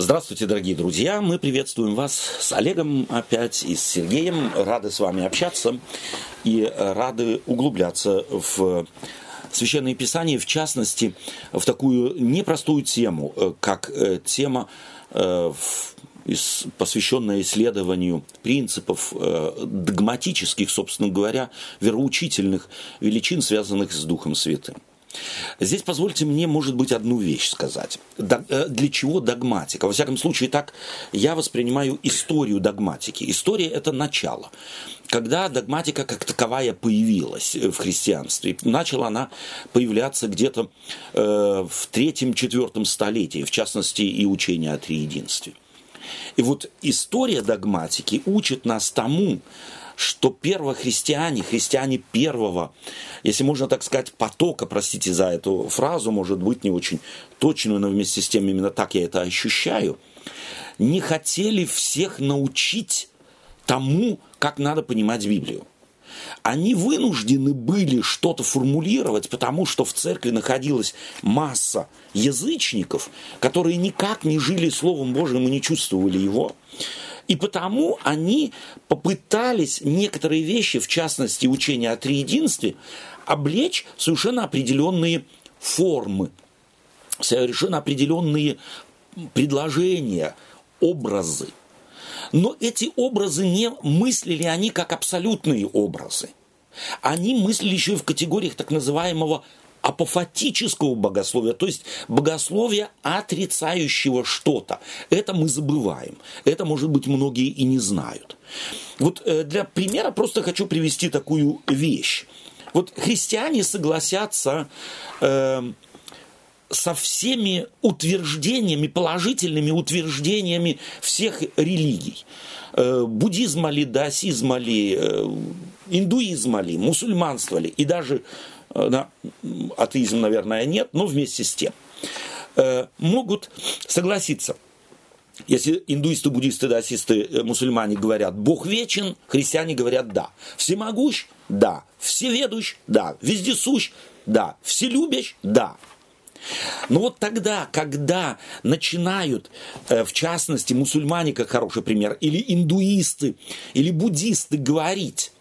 Здравствуйте, дорогие друзья! Мы приветствуем вас с Олегом опять и с Сергеем. Рады с вами общаться и рады углубляться в Священное Писание, в частности, в такую непростую тему, как э, тема, э, посвященная исследованию принципов э, догматических, собственно говоря, вероучительных величин, связанных с Духом Святым. Здесь позвольте мне, может быть, одну вещь сказать. Э, для чего догматика? Во всяком случае, так я воспринимаю историю догматики. История – это начало. Когда догматика как таковая появилась в христианстве, начала она появляться где-то э, в третьем-четвертом столетии, в частности, и учение о триединстве. И вот история догматики учит нас тому, что первохристиане, христиане первого, если можно так сказать, потока, простите за эту фразу, может быть не очень точную, но вместе с тем именно так я это ощущаю, не хотели всех научить тому, как надо понимать Библию. Они вынуждены были что-то формулировать, потому что в церкви находилась масса язычников, которые никак не жили Словом Божьим и не чувствовали его. И потому они попытались некоторые вещи, в частности учение о триединстве, облечь совершенно определенные формы, совершенно определенные предложения, образы. Но эти образы не мыслили они как абсолютные образы. Они мыслили еще и в категориях так называемого апофатического богословия, то есть богословия отрицающего что-то. Это мы забываем. Это, может быть, многие и не знают. Вот э, для примера просто хочу привести такую вещь. Вот христиане согласятся э, со всеми утверждениями, положительными утверждениями всех религий. Э, буддизма ли, даосизма ли, э, индуизма ли, мусульманства ли, и даже да, атеизм, наверное, нет, но вместе с тем, э, могут согласиться. Если индуисты, буддисты, даосисты, э, мусульмане говорят «Бог вечен», христиане говорят «да». «Всемогущ» – «да». «Всеведущ» – «да». «Вездесущ» – «да». «Вселюбящ» – «да». Но вот тогда, когда начинают, э, в частности, мусульмане, как хороший пример, или индуисты, или буддисты говорить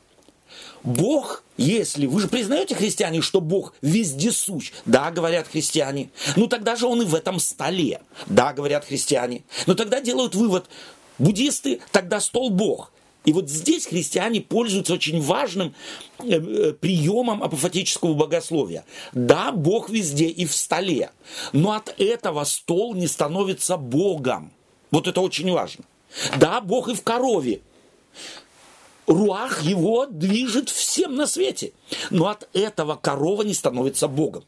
Бог, если вы же признаете, христиане, что Бог вездесущ, да, говорят христиане, ну тогда же он и в этом столе, да, говорят христиане. Но тогда делают вывод, буддисты, тогда стол Бог. И вот здесь христиане пользуются очень важным э, э, приемом апофатического богословия. Да, Бог везде и в столе, но от этого стол не становится Богом. Вот это очень важно. Да, Бог и в корове, руах его движет всем на свете. Но от этого корова не становится Богом.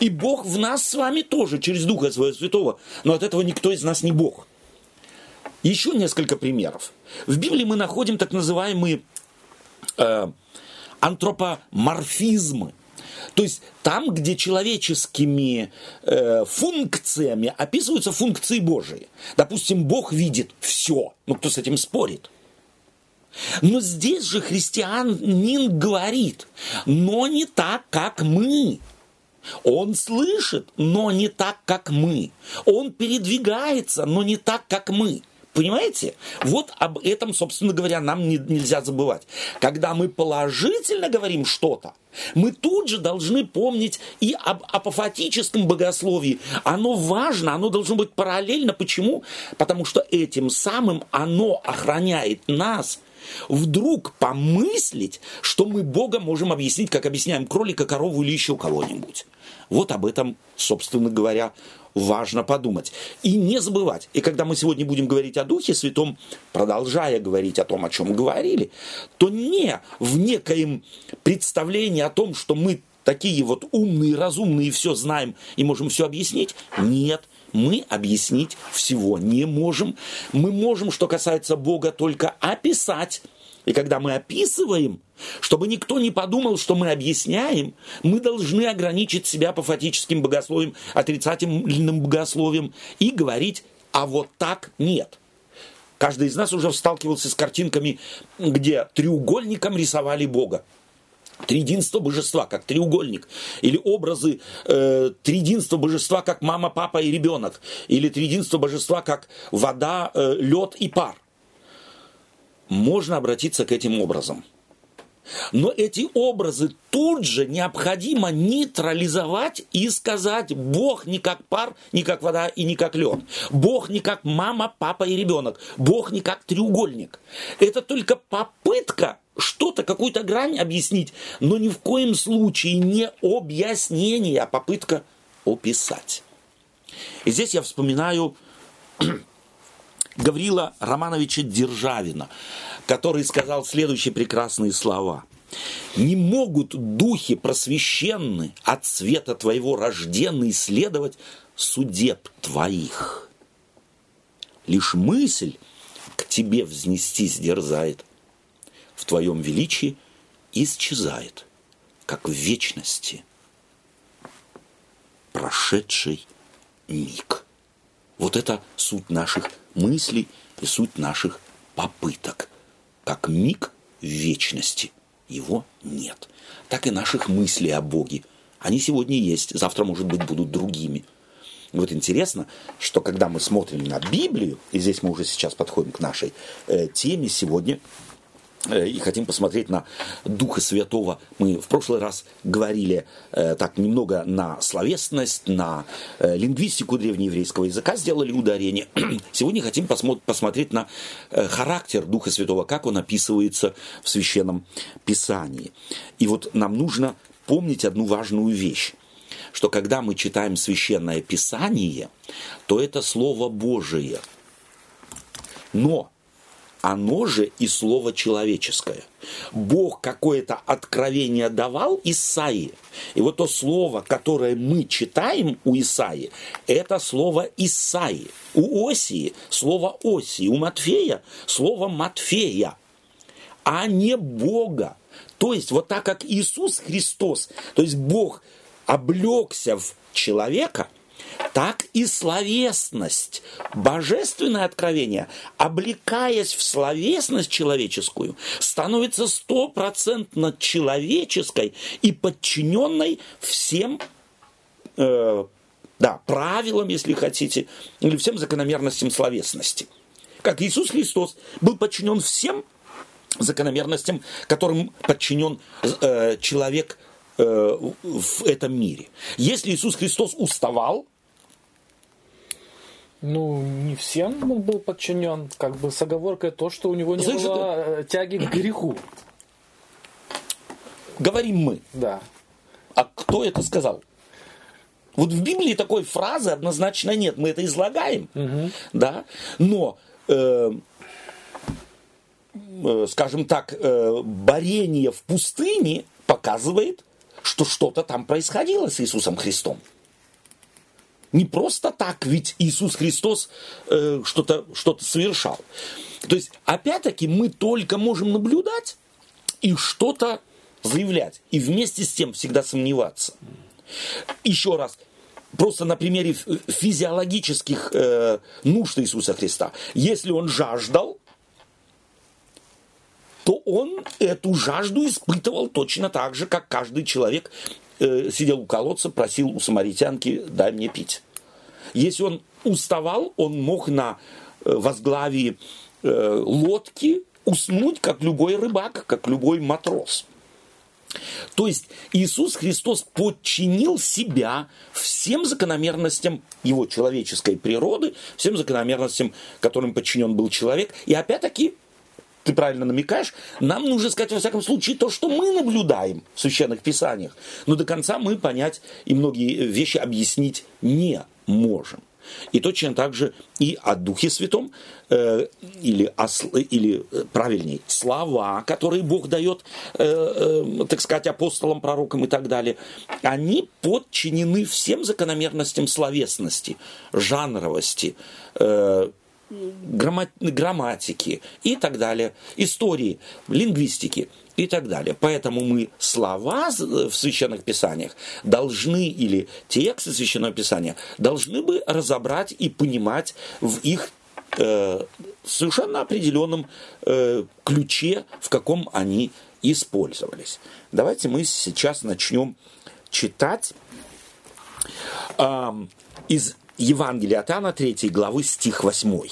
И Бог в нас с вами тоже, через Духа Своего Святого. Но от этого никто из нас не Бог. Еще несколько примеров. В Библии мы находим так называемые э, антропоморфизмы. То есть там, где человеческими э, функциями описываются функции Божии. Допустим, Бог видит все. Ну, кто с этим спорит? Но здесь же христианин говорит, но не так, как мы. Он слышит, но не так, как мы. Он передвигается, но не так, как мы. Понимаете? Вот об этом, собственно говоря, нам не, нельзя забывать. Когда мы положительно говорим что-то, мы тут же должны помнить и об апофатическом богословии. Оно важно, оно должно быть параллельно. Почему? Потому что этим самым оно охраняет нас вдруг помыслить, что мы Бога можем объяснить, как объясняем кролика, корову или еще кого-нибудь. Вот об этом, собственно говоря, важно подумать. И не забывать. И когда мы сегодня будем говорить о Духе Святом, продолжая говорить о том, о чем говорили, то не в некоем представлении о том, что мы такие вот умные, разумные, все знаем и можем все объяснить. Нет, мы объяснить всего не можем. Мы можем, что касается Бога, только описать. И когда мы описываем, чтобы никто не подумал, что мы объясняем, мы должны ограничить себя апофатическим богословием, отрицательным богословием и говорить, а вот так нет. Каждый из нас уже сталкивался с картинками, где треугольником рисовали Бога. Триединство божества, как треугольник, или образы э, триединства божества, как мама, папа и ребенок, или триединство божества, как вода, э, лед и пар. Можно обратиться к этим образам – но эти образы тут же необходимо нейтрализовать и сказать, Бог не как пар, не как вода и не как лед. Бог не как мама, папа и ребенок. Бог не как треугольник. Это только попытка что-то, какую-то грань объяснить, но ни в коем случае не объяснение, а попытка описать. И здесь я вспоминаю Гаврила Романовича Державина, который сказал следующие прекрасные слова. «Не могут духи просвещенны от света твоего рожденные исследовать судеб твоих. Лишь мысль к тебе взнестись дерзает, в твоем величии исчезает, как в вечности прошедший миг. Вот это суть наших мыслей и суть наших попыток – как миг вечности. Его нет. Так и наших мыслей о Боге. Они сегодня есть, завтра, может быть, будут другими. И вот интересно, что когда мы смотрим на Библию, и здесь мы уже сейчас подходим к нашей э, теме сегодня, и хотим посмотреть на Духа Святого. Мы в прошлый раз говорили э, так немного на словесность, на э, лингвистику древнееврейского языка, сделали ударение. Сегодня хотим посмо- посмотреть на э, характер Духа Святого, как он описывается в Священном Писании. И вот нам нужно помнить одну важную вещь что когда мы читаем священное писание, то это Слово Божие. Но оно же и слово человеческое. Бог какое-то откровение давал Исаии. И вот то слово, которое мы читаем у Исаии, это слово Исаии. У Осии слово Осии, у Матфея слово Матфея, а не Бога. То есть вот так как Иисус Христос, то есть Бог облегся в человека – так и словесность, божественное откровение, облекаясь в словесность человеческую, становится стопроцентно человеческой и подчиненной всем э, да, правилам, если хотите, или всем закономерностям словесности. Как Иисус Христос был подчинен всем закономерностям, которым подчинен э, человек э, в этом мире. Если Иисус Христос уставал, ну, не всем он был подчинен, как бы с оговоркой то, что у него не Знаешь, было это... тяги к греху. Говорим мы. Да. А кто это сказал? Вот в Библии такой фразы однозначно нет. Мы это излагаем, угу. да. Но, э, э, скажем так, э, борение в пустыне показывает, что что-то там происходило с Иисусом Христом. Не просто так, ведь Иисус Христос э, что-то что совершал. То есть, опять-таки, мы только можем наблюдать и что-то заявлять. И вместе с тем всегда сомневаться. Еще раз, просто на примере физиологических э, нужд Иисуса Христа. Если он жаждал, то он эту жажду испытывал точно так же, как каждый человек э, сидел у колодца, просил у самаритянки «дай мне пить». Если он уставал, он мог на э, возглавии э, лодки уснуть, как любой рыбак, как любой матрос. То есть Иисус Христос подчинил себя всем закономерностям его человеческой природы, всем закономерностям, которым подчинен был человек. И опять-таки ты правильно намекаешь, нам нужно сказать, во всяком случае, то, что мы наблюдаем в священных писаниях. Но до конца мы понять и многие вещи объяснить не можем. И точно так же и о Духе Святом, э, или, о, или э, правильней, слова, которые Бог дает, э, э, так сказать, апостолам, пророкам и так далее, они подчинены всем закономерностям словесности, жанровости, э, грамматики и так далее, истории, лингвистики и так далее. Поэтому мы слова в священных писаниях должны, или тексты священного писания, должны бы разобрать и понимать в их э, совершенно определенном э, ключе, в каком они использовались. Давайте мы сейчас начнем читать э, из Евангелия от Иоанна 3 главы стих 8.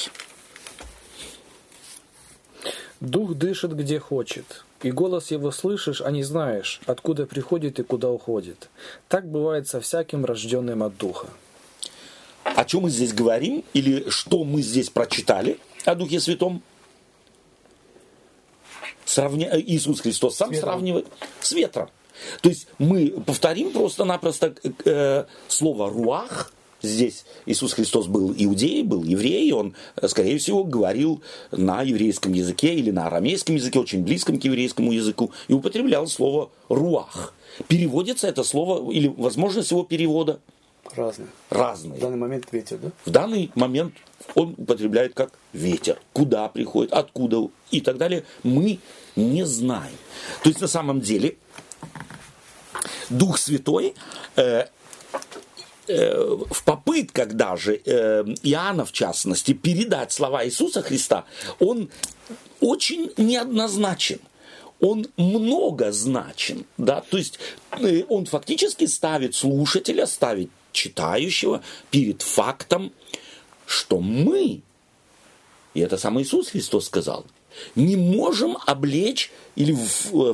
Дух дышит где хочет, и голос его слышишь, а не знаешь, откуда приходит и куда уходит. Так бывает со всяким рожденным от Духа. О чем мы здесь говорим, или что мы здесь прочитали о Духе Святом? Сравня... Иисус Христос сам ветром. сравнивает с ветром. То есть мы повторим просто-напросто э, слово «руах», здесь Иисус Христос был иудей, был еврей, он, скорее всего, говорил на еврейском языке или на арамейском языке, очень близком к еврейскому языку, и употреблял слово «руах». Переводится это слово, или возможность его перевода? Разные. Разные. В данный момент ветер, да? В данный момент он употребляет как ветер. Куда приходит, откуда и так далее, мы не знаем. То есть на самом деле Дух Святой э, Э, в попытках даже э, Иоанна, в частности, передать слова Иисуса Христа, он очень неоднозначен. Он многозначен, да, то есть э, он фактически ставит слушателя, ставит читающего перед фактом, что мы, и это сам Иисус Христос сказал, не можем облечь или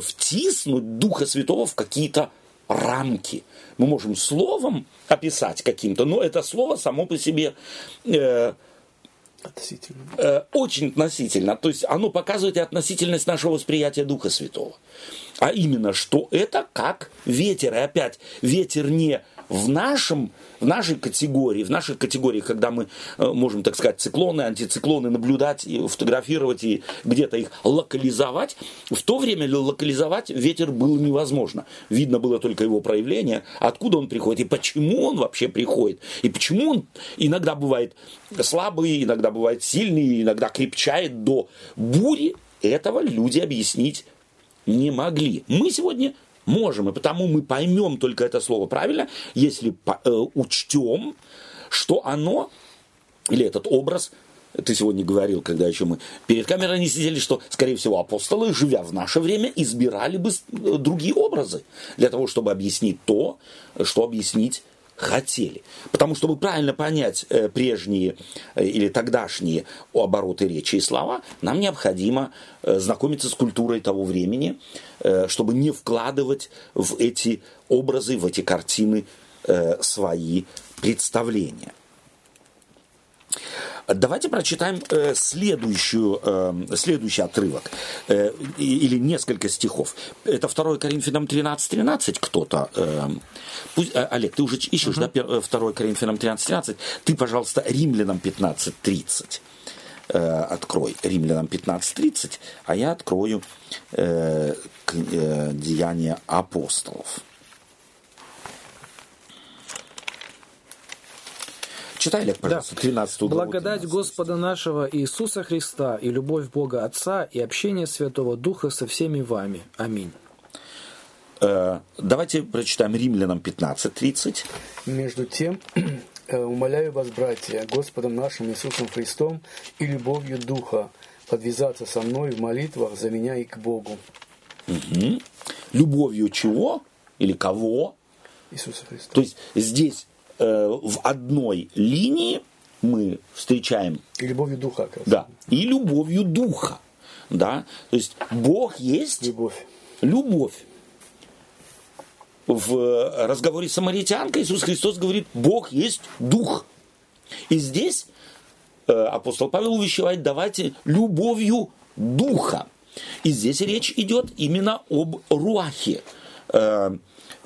втиснуть Духа Святого в какие-то рамки. Мы можем словом описать каким-то, но это слово само по себе э, Относительно. Э, очень относительно. То есть оно показывает и относительность нашего восприятия Духа Святого. А именно, что это как ветер. И опять, ветер не в, нашем, в нашей категории, в наших категориях, когда мы э, можем, так сказать, циклоны, антициклоны наблюдать, и фотографировать и где-то их локализовать, в то время локализовать ветер было невозможно. Видно было только его проявление, откуда он приходит и почему он вообще приходит, и почему он иногда бывает слабый, иногда бывает сильный, иногда крепчает до бури. Этого люди объяснить не могли. Мы сегодня Можем, и потому мы поймем только это слово правильно, если э, учтем, что оно, или этот образ, ты сегодня говорил, когда еще мы перед камерой не сидели, что, скорее всего, апостолы, живя в наше время, избирали бы э, другие образы для того, чтобы объяснить то, что объяснить хотели. Потому чтобы правильно понять э, прежние э, или тогдашние обороты речи и слова, нам необходимо э, знакомиться с культурой того времени, чтобы не вкладывать в эти образы, в эти картины свои представления. Давайте прочитаем э, следующую, э, следующий отрывок, э, или несколько стихов. Это 2 Коринфянам 13.13 13 кто-то. Э, пусть, э, Олег, ты уже ищешь, угу. да, 2 Коринфянам 13.13? 13? Ты, пожалуйста, Римлянам 15.30 э, открой. Римлянам 15.30, а я открою э, э, Деяния апостолов. Читай, Олег, пожалуйста, да. 13 главу. Благодать 13. Господа нашего Иисуса Христа и любовь Бога Отца и общение Святого Духа со всеми вами. Аминь. Э, давайте прочитаем Римлянам 15.30. Между тем, э, умоляю вас, братья, Господом нашим Иисусом Христом и любовью Духа, подвязаться со мной в молитвах за меня и к Богу. Угу. Любовью чего? Или кого? Иисуса Христа. То есть здесь в одной линии мы встречаем... И любовью духа, оказывается. Да, и любовью духа. Да? То есть Бог есть... Любовь. Любовь. В разговоре с самаритянкой Иисус Христос говорит, Бог есть дух. И здесь э, апостол Павел увещевает, давайте любовью духа. И здесь речь идет именно об руахе.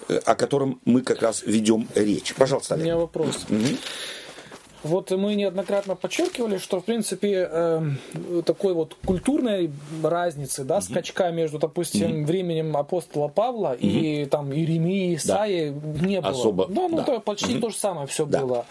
Э, о котором мы как раз ведем речь. Пожалуйста, Олег. У меня вопрос. Угу. Вот мы неоднократно подчеркивали, что, в принципе, э, такой вот культурной разницы, да, mm скачка между, допустим, mm временем апостола Павла mm и там Иеремии, Исаии да. не было. Особо. Да, ну, да. То, почти mm то же самое все да. было.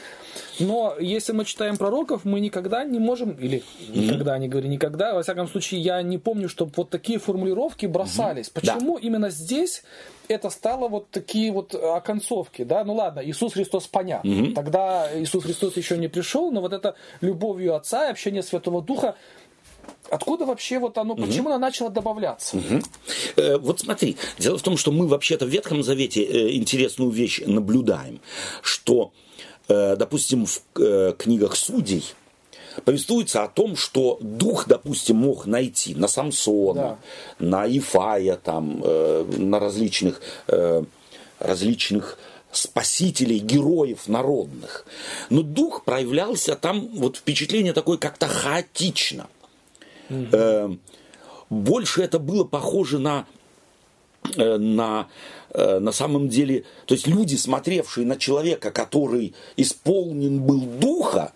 Но если мы читаем пророков, мы никогда не можем, или никогда, не говори никогда, во всяком случае, я не помню, чтобы вот такие формулировки бросались. mm Почему да. именно здесь это стало вот такие вот оконцовки, да, ну ладно, Иисус Христос понятно, mm тогда Иисус Христос еще не пришел, но вот это любовью Отца и общение Святого Духа, Откуда вообще вот оно, угу. почему оно начало добавляться? Угу. Э, вот смотри, дело в том, что мы вообще-то в Ветхом Завете э, интересную вещь наблюдаем, что, э, допустим, в э, книгах судей повествуется о том, что дух, допустим, мог найти на Самсона, да. на Ифая, там, э, на различных, э, различных спасителей, героев народных. Но дух проявлялся там, вот впечатление такое как-то хаотично. Угу. Больше это было похоже на, э, на, э, на самом деле, то есть люди, смотревшие на человека, который исполнен был духа,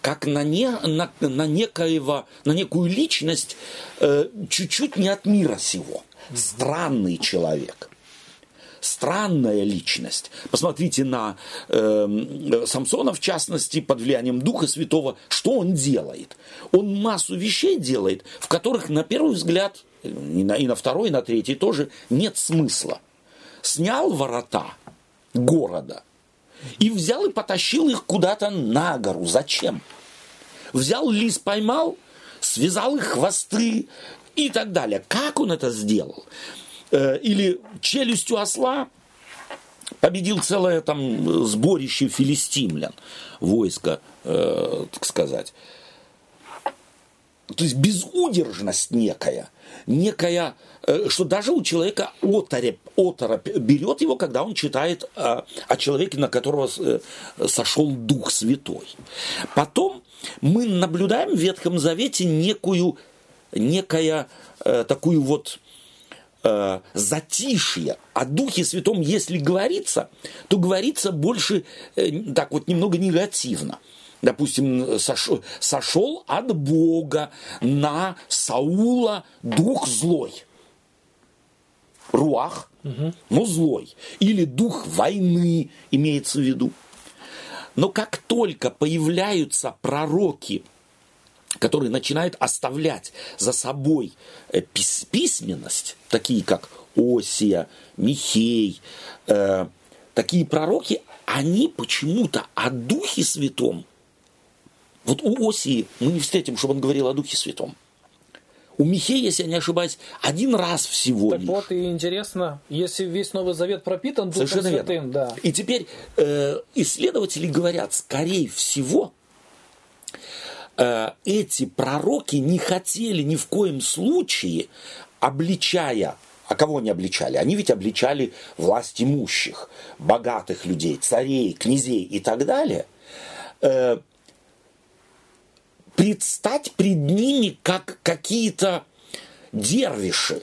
как на, не, на, на, некоего, на некую личность чуть-чуть не от мира сего. Странный человек странная личность. Посмотрите на э, Самсона, в частности, под влиянием Духа Святого, что он делает. Он массу вещей делает, в которых, на первый взгляд, и на, и на второй, и на третий тоже нет смысла. Снял ворота города и взял и потащил их куда-то на гору. Зачем? Взял лис, поймал, связал их хвосты и так далее. Как он это сделал? Э, или челюстью осла победил целое там сборище филистимлян, войско, э, так сказать. То есть безудержность некая, некая, э, что даже у человека оторопь, оторопь берет его, когда он читает о, о человеке, на которого э, сошел Дух Святой. Потом мы наблюдаем в Ветхом Завете некую, некая э, такую вот э, затишье. О Духе Святом, если говорится, то говорится больше э, так вот немного негативно. Допустим, сошел, сошел от Бога на Саула дух злой. Руах, угу. но злой. Или дух войны имеется в виду. Но как только появляются пророки – который начинает оставлять за собой э, письменность, такие как Осия, Михей, э, такие пророки, они почему-то о Духе Святом, вот у Осии мы не встретим, чтобы он говорил о Духе Святом. У Михея, если я не ошибаюсь, один раз всего так лишь. вот и интересно, если весь Новый Завет пропитан Духом Совершенно Святым, верно. да. И теперь э, исследователи говорят, скорее всего, Э, эти пророки не хотели ни в коем случае, обличая а кого они обличали? Они ведь обличали власть имущих, богатых людей, царей, князей и так далее. Э, предстать пред ними как какие-то дервиши,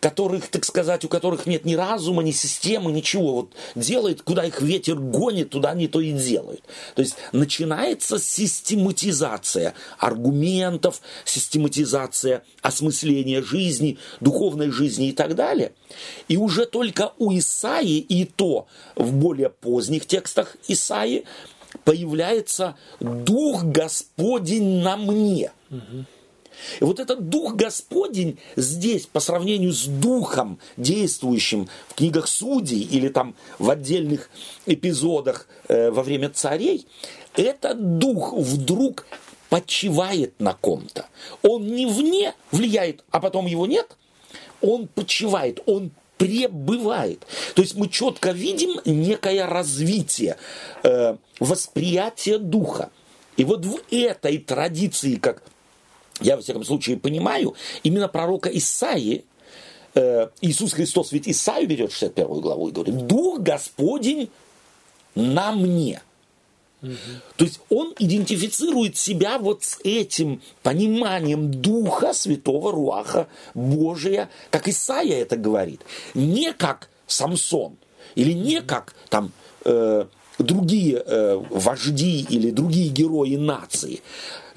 которых, так сказать, у которых нет ни разума, ни системы, ничего. Вот делает, куда их ветер гонит, туда они то и делают. То есть начинается систематизация аргументов, систематизация осмысления жизни, духовной жизни и так далее. И уже только у Исаи, и то в более поздних текстах Исаи, появляется «Дух Господень на мне». И вот этот Дух Господень здесь, по сравнению с Духом, действующим в книгах Судей или там в отдельных эпизодах э, во время царей, этот Дух вдруг почивает на ком-то. Он не вне влияет, а потом его нет. Он почивает, он пребывает. То есть мы четко видим некое развитие э, восприятия духа. И вот в этой традиции, как я, во всяком случае, понимаю, именно пророка Исаии, э, Иисус Христос ведь Исаию берет 61 главу и говорит, «Дух Господень на мне». Угу. То есть он идентифицирует себя вот с этим пониманием Духа Святого Руаха Божия, как Исаия это говорит. Не как Самсон, или не как там э, другие э, вожди или другие герои нации,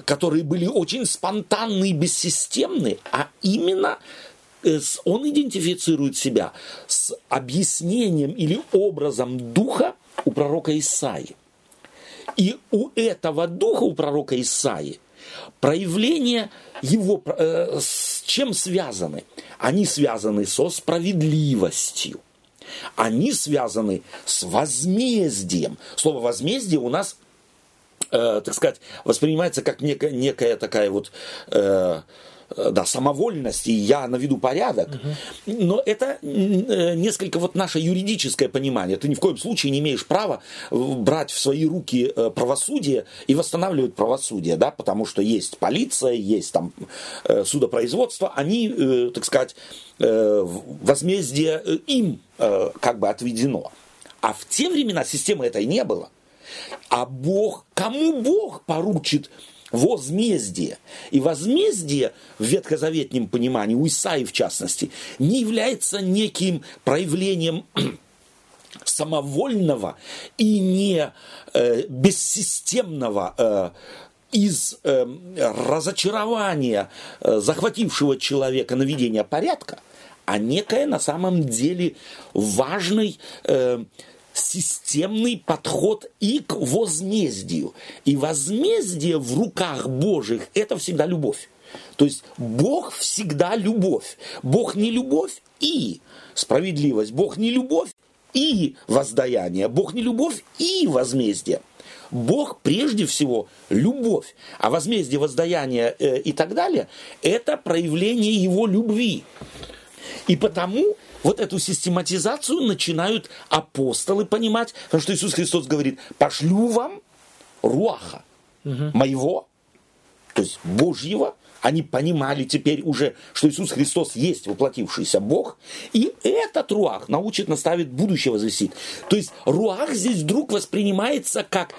которые были очень спонтанны и бессистемны, а именно э, он идентифицирует себя с объяснением или образом духа у пророка Исаи. И у этого духа, у пророка Исаи, проявление его э, с чем связаны? Они связаны со справедливостью. Они связаны с возмездием. Слово возмездие у нас э, так сказать, воспринимается как некая, некая такая вот Э, да, самовольность, и я наведу порядок. Угу. Но это э, несколько вот наше юридическое понимание. Ты ни в коем случае не имеешь права э, брать в свои руки правосудие и восстанавливать правосудие, да, потому что есть полиция, есть там судопроизводство, они, так сказать, возмездие им как бы отведено. А в те времена системы этой не было. А Бог, кому Бог поручит возмездие. И возмездие в ветхозаветнем понимании, у Исаи в частности, не является неким проявлением самовольного и не э, бессистемного э, из э, разочарования э, захватившего человека наведения порядка, а некое на самом деле важный э, системный подход и к возмездию. И возмездие в руках Божьих – это всегда любовь. То есть Бог всегда любовь. Бог не любовь и справедливость. Бог не любовь и воздаяние. Бог не любовь и возмездие. Бог прежде всего любовь, а возмездие, воздаяние э, и так далее – это проявление Его любви. И потому вот эту систематизацию начинают апостолы понимать, потому что Иисус Христос говорит, пошлю вам руаха угу. моего, то есть Божьего, они понимали теперь уже, что Иисус Христос есть воплотившийся Бог, и этот руах научит наставить будущее возвестить. То есть руах здесь вдруг воспринимается как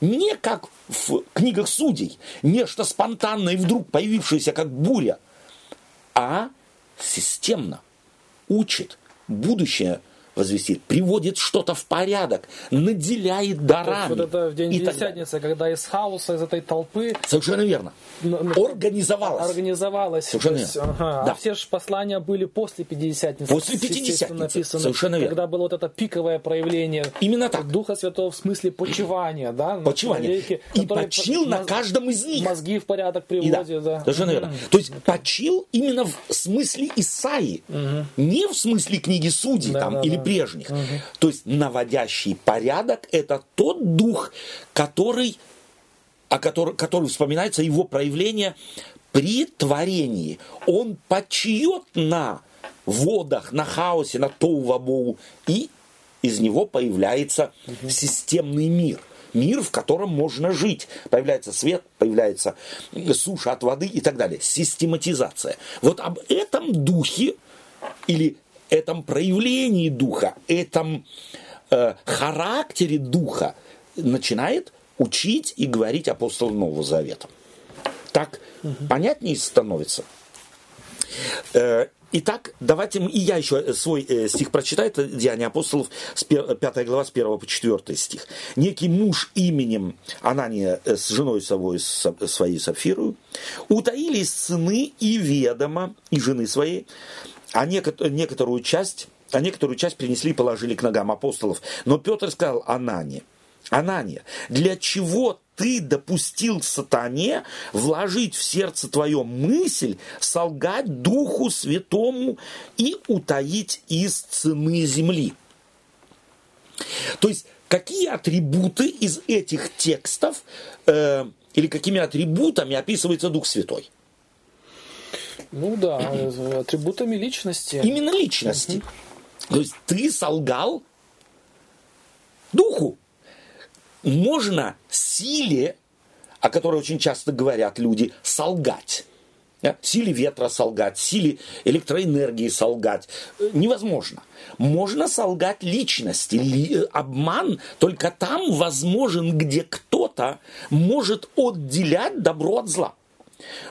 не как в книгах судей, нечто спонтанное и вдруг появившееся как буря, а системно учит будущее возвестит, приводит что-то в порядок, наделяет дарами. Вот это в день Десятницы, когда из хаоса, из этой толпы... Совершенно верно. Организовалось. Организовалось. Совершенно есть, верно. Ага, да. А все же послания были после Пятидесятницы. После Пятидесятницы. Написаны, Совершенно верно. Когда было вот это пиковое проявление Именно так. Духа Святого в смысле почивания. Да, почивания. Человеке, И почил на каждом из них. Мозги в порядок приводит. И да. да. Совершенно верно. То есть почил именно в смысле Исаи. Угу. Не в смысле книги Судей да, там, да, или да прежних. Угу. То есть наводящий порядок – это тот дух, который, о который, который вспоминается его проявление при творении. Он почиет на водах, на хаосе, на тоу и из него появляется угу. системный мир мир, в котором можно жить. Появляется свет, появляется суша от воды и так далее. Систематизация. Вот об этом духе или этом проявлении духа, этом э, характере духа начинает учить и говорить апостол Нового Завета. Так угу. понятнее становится. Э, итак, давайте и я еще свой э, стих прочитаю, это Деяния апостолов, 5 глава, с 1 по 4 стих. Некий муж именем Анания э, с женой своей, своей Сапфирою утаились сыны и ведома, и жены своей, а некоторую часть, а некоторую часть принесли и положили к ногам апостолов. Но Петр сказал Анане, Анания, для чего ты допустил сатане вложить в сердце твое мысль, солгать Духу Святому и утаить из цены земли? То есть, какие атрибуты из этих текстов э, или какими атрибутами описывается Дух Святой? Ну да, атрибутами личности. Именно личности. Угу. То есть ты солгал духу. Можно силе, о которой очень часто говорят люди, солгать. Силе ветра солгать, силе электроэнергии солгать. Невозможно. Можно солгать личности. Ли, обман только там возможен, где кто-то может отделять добро от зла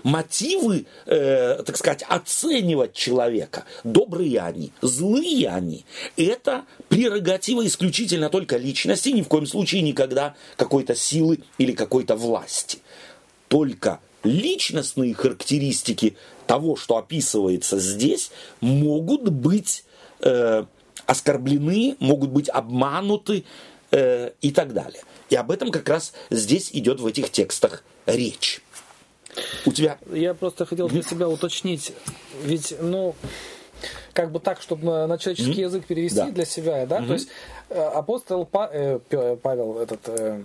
мотивы, э, так сказать, оценивать человека, добрые они, злые они, это прерогатива исключительно только личности, ни в коем случае никогда какой-то силы или какой-то власти. Только личностные характеристики того, что описывается здесь, могут быть э, оскорблены, могут быть обмануты э, и так далее. И об этом как раз здесь идет в этих текстах речь. У тебя... Я просто хотел для себя уточнить. Ведь, ну, как бы так, чтобы на человеческий mm-hmm. язык перевести да. для себя, да, mm-hmm. то есть э, апостол па, э, Павел, этот э,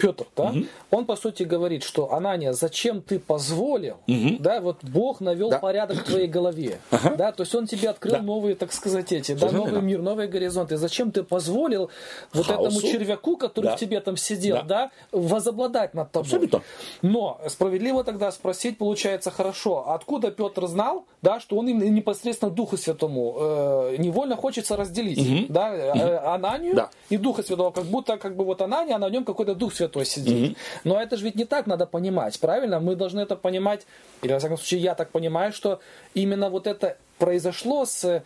Петр, да, угу. он по сути говорит, что Анания, зачем ты позволил, угу. да, вот Бог навел да. порядок в твоей голове, ага. да, то есть он тебе открыл да. новые, так сказать, эти, да, новый верно. мир, новые горизонты. Зачем ты позволил вот Хаосу. этому червяку, который да. в тебе там сидел, да. да, возобладать над тобой? Абсолютно. Но справедливо тогда спросить получается хорошо, откуда Петр знал, да, что он им непосредственно Духу Святому э, невольно хочется разделить, угу. да, э, Ананию да. и Духа Святого, как будто как бы вот Анания, а на нем какой-то Дух Святой сидит. Угу. Но это же ведь не так надо понимать, правильно? Мы должны это понимать, или, во всяком случае, я так понимаю, что именно вот это произошло с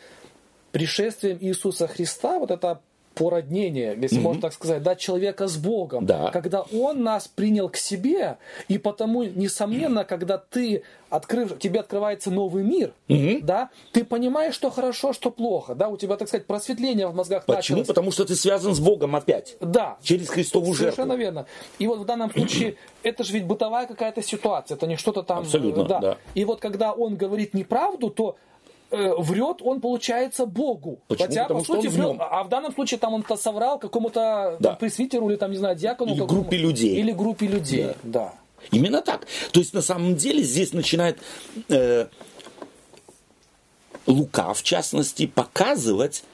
пришествием Иисуса Христа, вот это породнение, если mm-hmm. можно так сказать, да, человека с Богом, да. когда Он нас принял к себе, и потому, несомненно, когда ты открыв, тебе открывается новый мир, mm-hmm. да, ты понимаешь, что хорошо, что плохо, да, у тебя, так сказать, просветление в мозгах Почему? Началось. Потому что ты связан с Богом опять. Да. Через Христову жертву. Совершенно верно. И вот в данном случае это же ведь бытовая какая-то ситуация, это не что-то там. Абсолютно, да. да. И вот когда он говорит неправду, то Э, врет он, получается, Богу. Почему? Хотя, Потому по сути, в нем. А в данном случае там он-то соврал какому-то да. пресвитеру или там, не знаю, диакону. Или группе людей. Или группе людей, да. да. Именно так. То есть, на самом деле, здесь начинает э, Лука, в частности, показывать,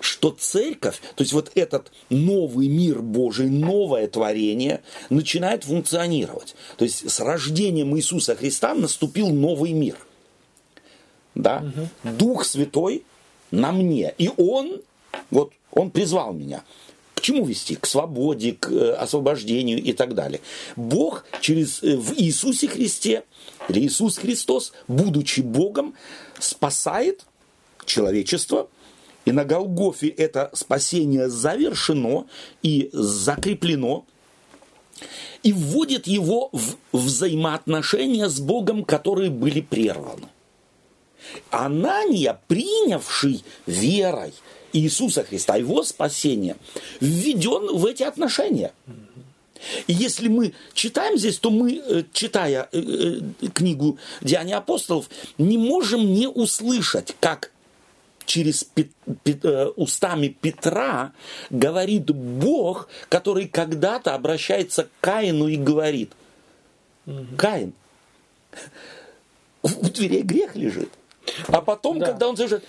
что церковь, то есть вот этот новый мир Божий, новое творение, начинает функционировать. То есть с рождением Иисуса Христа наступил новый мир – да, угу. Дух Святой на мне. И Он, вот, Он призвал меня. К чему вести? К свободе, к э, освобождению и так далее. Бог через, э, в Иисусе Христе, или Иисус Христос, будучи Богом, спасает человечество, и на Голгофе это спасение завершено и закреплено, и вводит его в взаимоотношения с Богом, которые были прерваны. Анания, принявший верой Иисуса Христа, его спасение, введен в эти отношения. И если мы читаем здесь, то мы, э, читая э, э, книгу Деяния апостолов, не можем не услышать, как через пет, пет, устами Петра говорит Бог, который когда-то обращается к Каину и говорит, Каин, у дверей грех лежит. А потом, да. когда он скажет,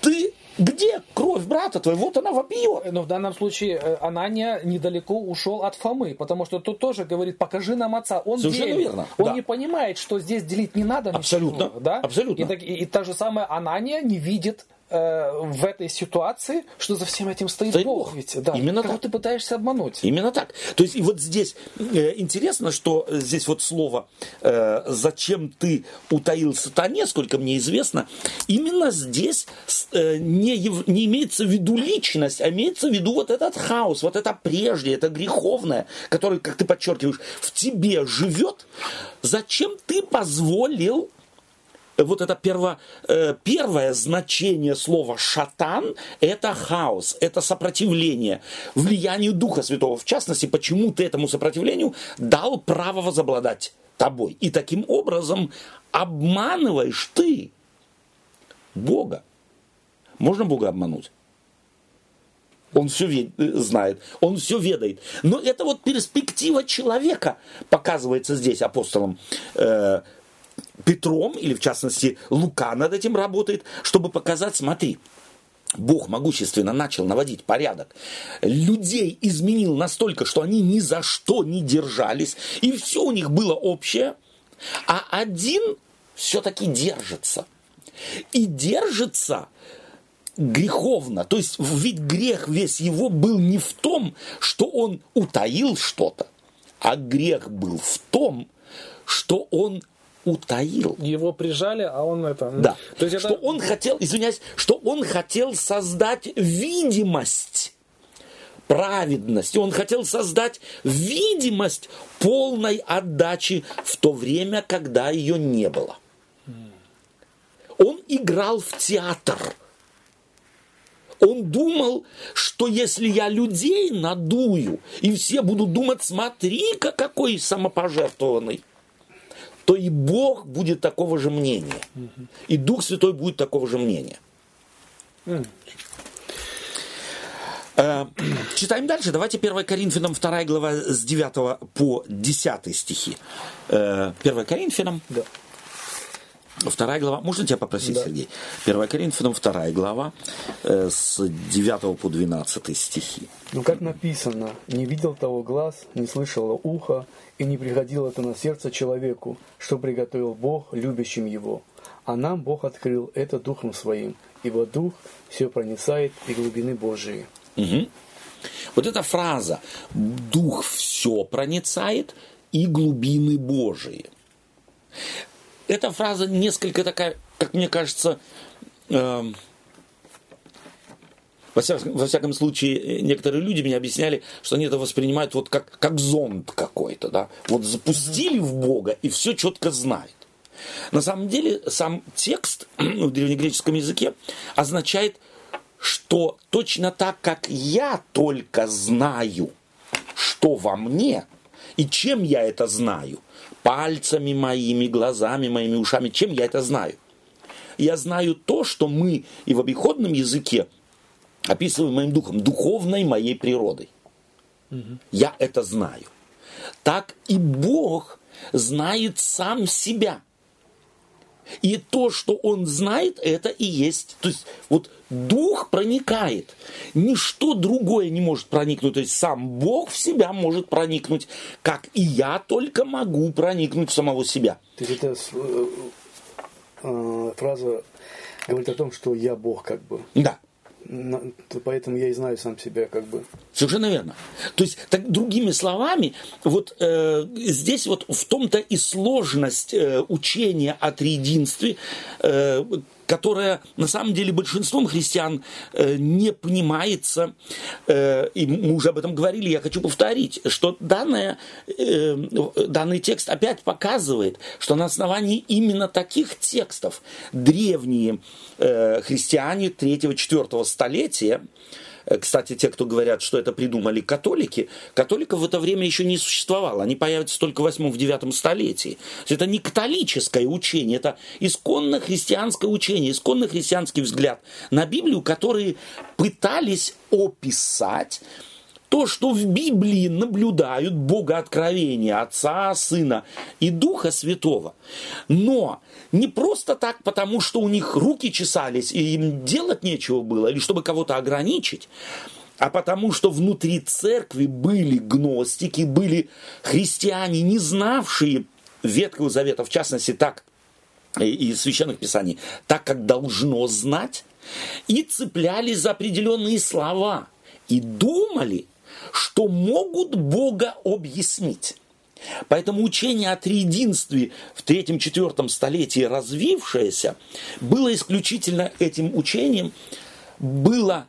ты где кровь брата твоего? Вот она вопиет. Но в данном случае э, Анания недалеко ушел от Фомы, потому что тут тоже говорит, покажи нам отца. Он Совершенно делит. верно. Он да. не понимает, что здесь делить не надо. Абсолютно. Ничего, да? Абсолютно. И, и, и та же самая Анания не видит Э, в этой ситуации, что за всем этим стоит, стоит Бог. Бог. Ведь, да. Именно Кого так. ты пытаешься обмануть. Именно так. То есть и вот здесь э, интересно, что здесь вот слово э, «зачем ты утаил сатане», сколько мне известно, именно здесь э, не, не имеется в виду личность, а имеется в виду вот этот хаос, вот это прежде, это греховное, которое, как ты подчеркиваешь, в тебе живет. Зачем ты позволил вот это перво, э, первое значение слова шатан – это хаос, это сопротивление влиянию Духа Святого. В частности, почему ты этому сопротивлению дал право возобладать тобой. И таким образом обманываешь ты Бога. Можно Бога обмануть? Он все. Э, знает, он все ведает. Но это вот перспектива человека показывается здесь апостолом э, Петром, или в частности Лука над этим работает, чтобы показать, смотри, Бог могущественно начал наводить порядок. Людей изменил настолько, что они ни за что не держались, и все у них было общее, а один все-таки держится. И держится греховно. То есть ведь грех весь его был не в том, что он утаил что-то, а грех был в том, что он утаил. Его прижали, а он это... Да. То есть это... Что он хотел, извиняюсь, что он хотел создать видимость праведности. Он хотел создать видимость полной отдачи в то время, когда ее не было. Он играл в театр. Он думал, что если я людей надую, и все будут думать, смотри-ка, какой самопожертвованный, то и Бог будет такого же мнения. И Дух Святой будет такого же мнения. Э, читаем дальше. Давайте 1 Коринфянам 2 глава с 9 по 10 стихи. 1 э, Коринфянам. Да. Вторая глава. Можно тебя попросить, да. Сергей? 1 Коринфянам, вторая глава, э, с 9 по 12 стихи. Ну, как написано, не видел того глаз, не слышало ухо, и не приходило это на сердце человеку, что приготовил Бог любящим его. А нам Бог открыл это Духом Своим, ибо Дух все проницает и глубины Божии. Угу. Вот эта фраза «Дух все проницает и глубины Божии». Эта фраза несколько такая, как мне кажется, э, во, всяком, во всяком случае, некоторые люди мне объясняли, что они это воспринимают вот как, как зонд какой-то, да. Вот запустили в Бога и все четко знает. На самом деле сам текст в древнегреческом языке означает, что точно так, как я только знаю, что во мне, и чем я это знаю, пальцами моими, глазами моими, ушами, чем я это знаю? Я знаю то, что мы и в обиходном языке описываем моим духом, духовной моей природой. Угу. Я это знаю. Так и Бог знает сам себя – и то, что он знает, это и есть. То есть вот дух проникает. Ничто другое не может проникнуть. То есть сам Бог в себя может проникнуть, как и я только могу проникнуть в самого себя. То есть это э, э, фраза говорит о том, что я Бог как бы. Да поэтому я и знаю сам себя как бы. Совершенно верно. То есть, так, другими словами, вот э, здесь вот в том-то и сложность э, учения о триединстве, э, которая на самом деле большинством христиан э, не понимается, э, и мы уже об этом говорили, я хочу повторить, что данное, э, данный текст опять показывает, что на основании именно таких текстов древние христиане 3-4 столетия кстати, те, кто говорят, что это придумали католики, католиков в это время еще не существовало. Они появятся только в 8-9 столетии. Это не католическое учение, это исконно христианское учение, исконно христианский взгляд на Библию, которые пытались описать то, что в Библии наблюдают Бога откровения Отца, Сына и Духа Святого. Но не просто так, потому что у них руки чесались и им делать нечего было, или чтобы кого-то ограничить, а потому что внутри церкви были гностики, были христиане, не знавшие Ветхого Завета, в частности, так, и священных писаний, так, как должно знать, и цеплялись за определенные слова, и думали, что могут Бога объяснить. Поэтому учение о триединстве в третьем-четвертом столетии развившееся было исключительно этим учением, была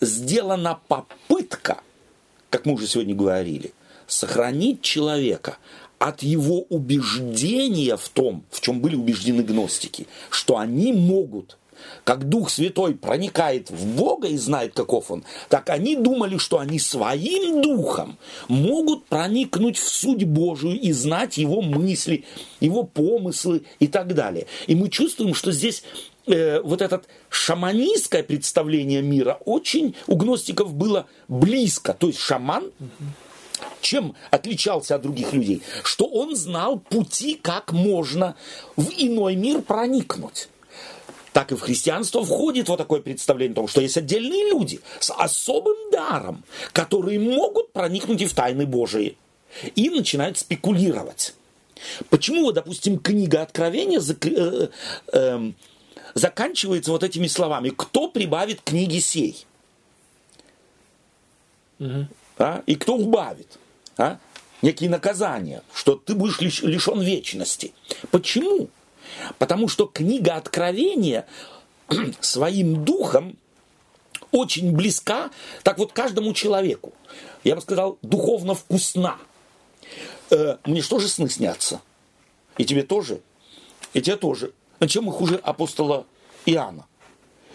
сделана попытка, как мы уже сегодня говорили, сохранить человека от его убеждения в том, в чем были убеждены гностики, что они могут как Дух Святой проникает в Бога и знает, каков Он, так они думали, что они своим духом могут проникнуть в суть Божию и знать Его мысли, Его помыслы и так далее. И мы чувствуем, что здесь э, вот это шаманистское представление мира очень у гностиков было близко. То есть шаман чем отличался от других людей? Что он знал пути, как можно в иной мир проникнуть так и в христианство входит вот такое представление о том, что есть отдельные люди с особым даром, которые могут проникнуть и в тайны Божии. И начинают спекулировать. Почему, допустим, книга Откровения зак... э, э, заканчивается вот этими словами «Кто прибавит книги сей?» угу. а? И кто убавит? А? Некие наказания, что ты будешь лишен вечности. Почему? Потому что книга Откровения своим духом очень близка, так вот, каждому человеку. Я бы сказал, духовно вкусна. Э, мне что же сны снятся? И тебе тоже? И тебе тоже. А чем мы хуже апостола Иоанна?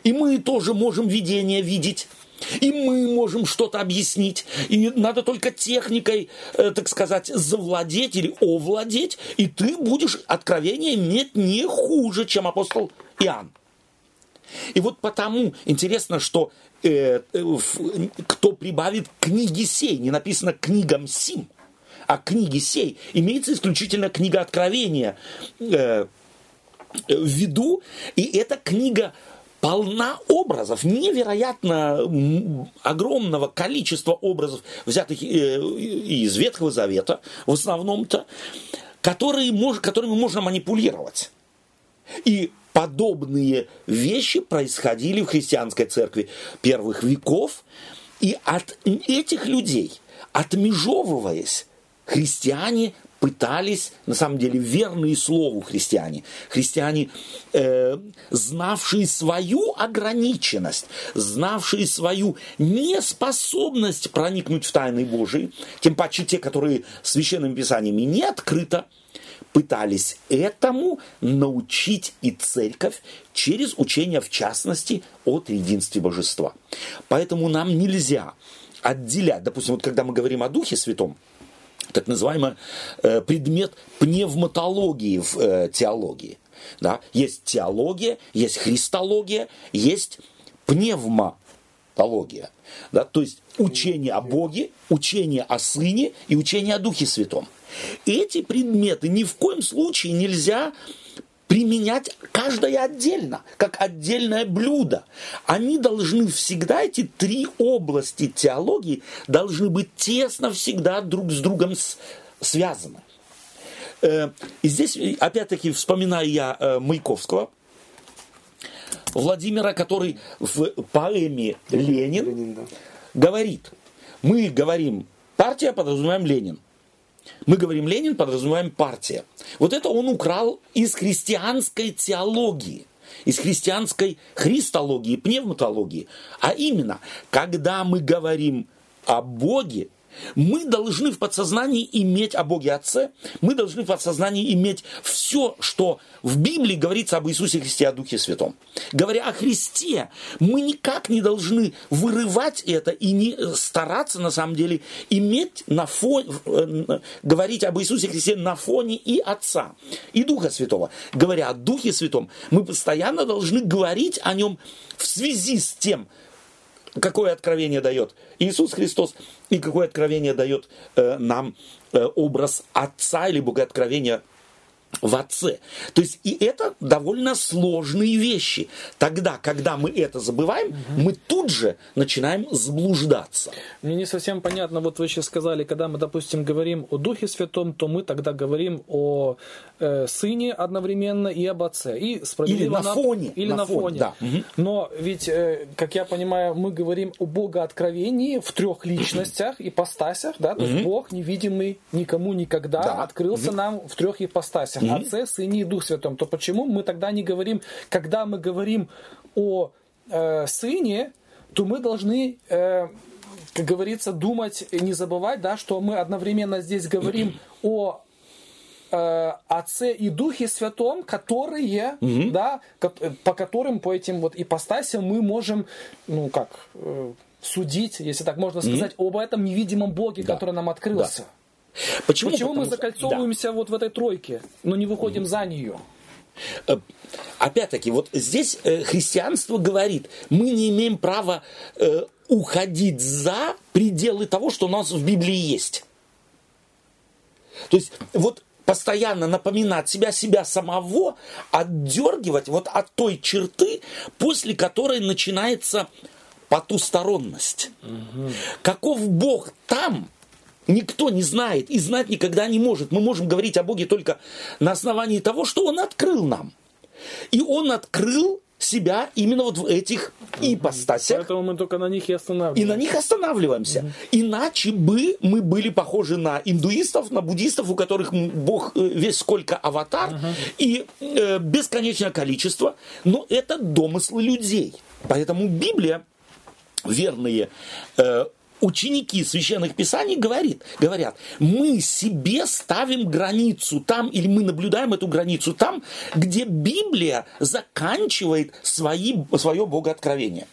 И мы тоже можем видение видеть. И мы можем что-то объяснить. И надо только техникой, э, так сказать, завладеть или овладеть. И ты будешь откровение иметь не хуже, чем апостол Иоанн. И вот потому интересно, что э, э, кто прибавит книги сей, не написано книгам сим, а книги сей, имеется исключительно книга Откровения э, в виду, и эта книга полна образов, невероятно огромного количества образов, взятых э, из Ветхого Завета, в основном-то, которые, которыми можно манипулировать. И подобные вещи происходили в христианской церкви первых веков, и от этих людей, отмежевываясь, христиане пытались, на самом деле, верные слову христиане, христиане, э, знавшие свою ограниченность, знавшие свою неспособность проникнуть в тайны Божии, тем паче те, которые священными писаниями не открыто, пытались этому научить и церковь через учение, в частности, о триединстве божества. Поэтому нам нельзя отделять, допустим, вот когда мы говорим о Духе Святом, так называемый э, предмет пневматологии в э, теологии. Да? Есть теология, есть христология, есть пневматология. Да? То есть учение о Боге, учение о Сыне и учение о Духе Святом. Эти предметы ни в коем случае нельзя применять каждое отдельно, как отдельное блюдо. Они должны всегда, эти три области теологии, должны быть тесно всегда друг с другом связаны. Э, и здесь, опять-таки, вспоминаю я э, Маяковского, Владимира, который в поэме «Ленин», Ленин да. говорит, мы говорим партия, подразумеваем Ленин. Мы говорим Ленин, подразумеваем партия. Вот это он украл из христианской теологии из христианской христологии, пневматологии. А именно, когда мы говорим о Боге, мы должны в подсознании иметь о Боге Отце, мы должны в подсознании иметь все, что в Библии говорится об Иисусе Христе, о Духе Святом. Говоря о Христе, мы никак не должны вырывать это и не стараться, на самом деле, иметь на фоне, э, говорить об Иисусе Христе на фоне и Отца, и Духа Святого. Говоря о Духе Святом, мы постоянно должны говорить о нем в связи с тем, какое откровение дает Иисус Христос и какое откровение дает э, нам э, образ Отца или Богооткровение в Отце. То есть и это довольно сложные вещи. Тогда, когда мы это забываем, угу. мы тут же начинаем заблуждаться. Мне не совсем понятно, вот вы сейчас сказали, когда мы, допустим, говорим о Духе Святом, то мы тогда говорим о э, Сыне одновременно и об Отце. И или на фоне. Или на, на фоне. фоне. Да. Угу. Но ведь, э, как я понимаю, мы говорим о Богооткровении в трех личностях, ипостасях, да, то угу. есть Бог невидимый никому никогда да. открылся угу. нам в трех ипостасях mm-hmm. Отце, Сыне и Дух Святом, то почему мы тогда не говорим, когда мы говорим о э, Сыне, то мы должны, э, как говорится, думать, не забывать, да, что мы одновременно здесь говорим о э, Отце и Духе Святом, которые, угу. да, по которым, по этим вот ипостасям мы можем, ну как, э, судить, если так можно сказать, угу. об этом невидимом Боге, да. который нам открылся. Да. Почему, Почему мы закольцовываемся да. вот в этой тройке, но не выходим mm. за нее? Э, опять-таки, вот здесь э, христианство говорит, мы не имеем права э, уходить за пределы того, что у нас в Библии есть. То есть вот постоянно напоминать себя, себя самого, отдергивать вот от той черты, после которой начинается потусторонность. Угу. Каков Бог там, Никто не знает и знать никогда не может. Мы можем говорить о Боге только на основании того, что Он открыл нам. И Он открыл себя именно вот в этих ипостасях. Поэтому мы только на них и останавливаемся. И на них останавливаемся. Угу. Иначе бы мы были похожи на индуистов, на буддистов, у которых Бог э, весь сколько аватар угу. и э, бесконечное количество. Но это домыслы людей. Поэтому Библия верные э, ученики священных писаний говорит, говорят, мы себе ставим границу там, или мы наблюдаем эту границу там, где Библия заканчивает свои, свое богооткровение.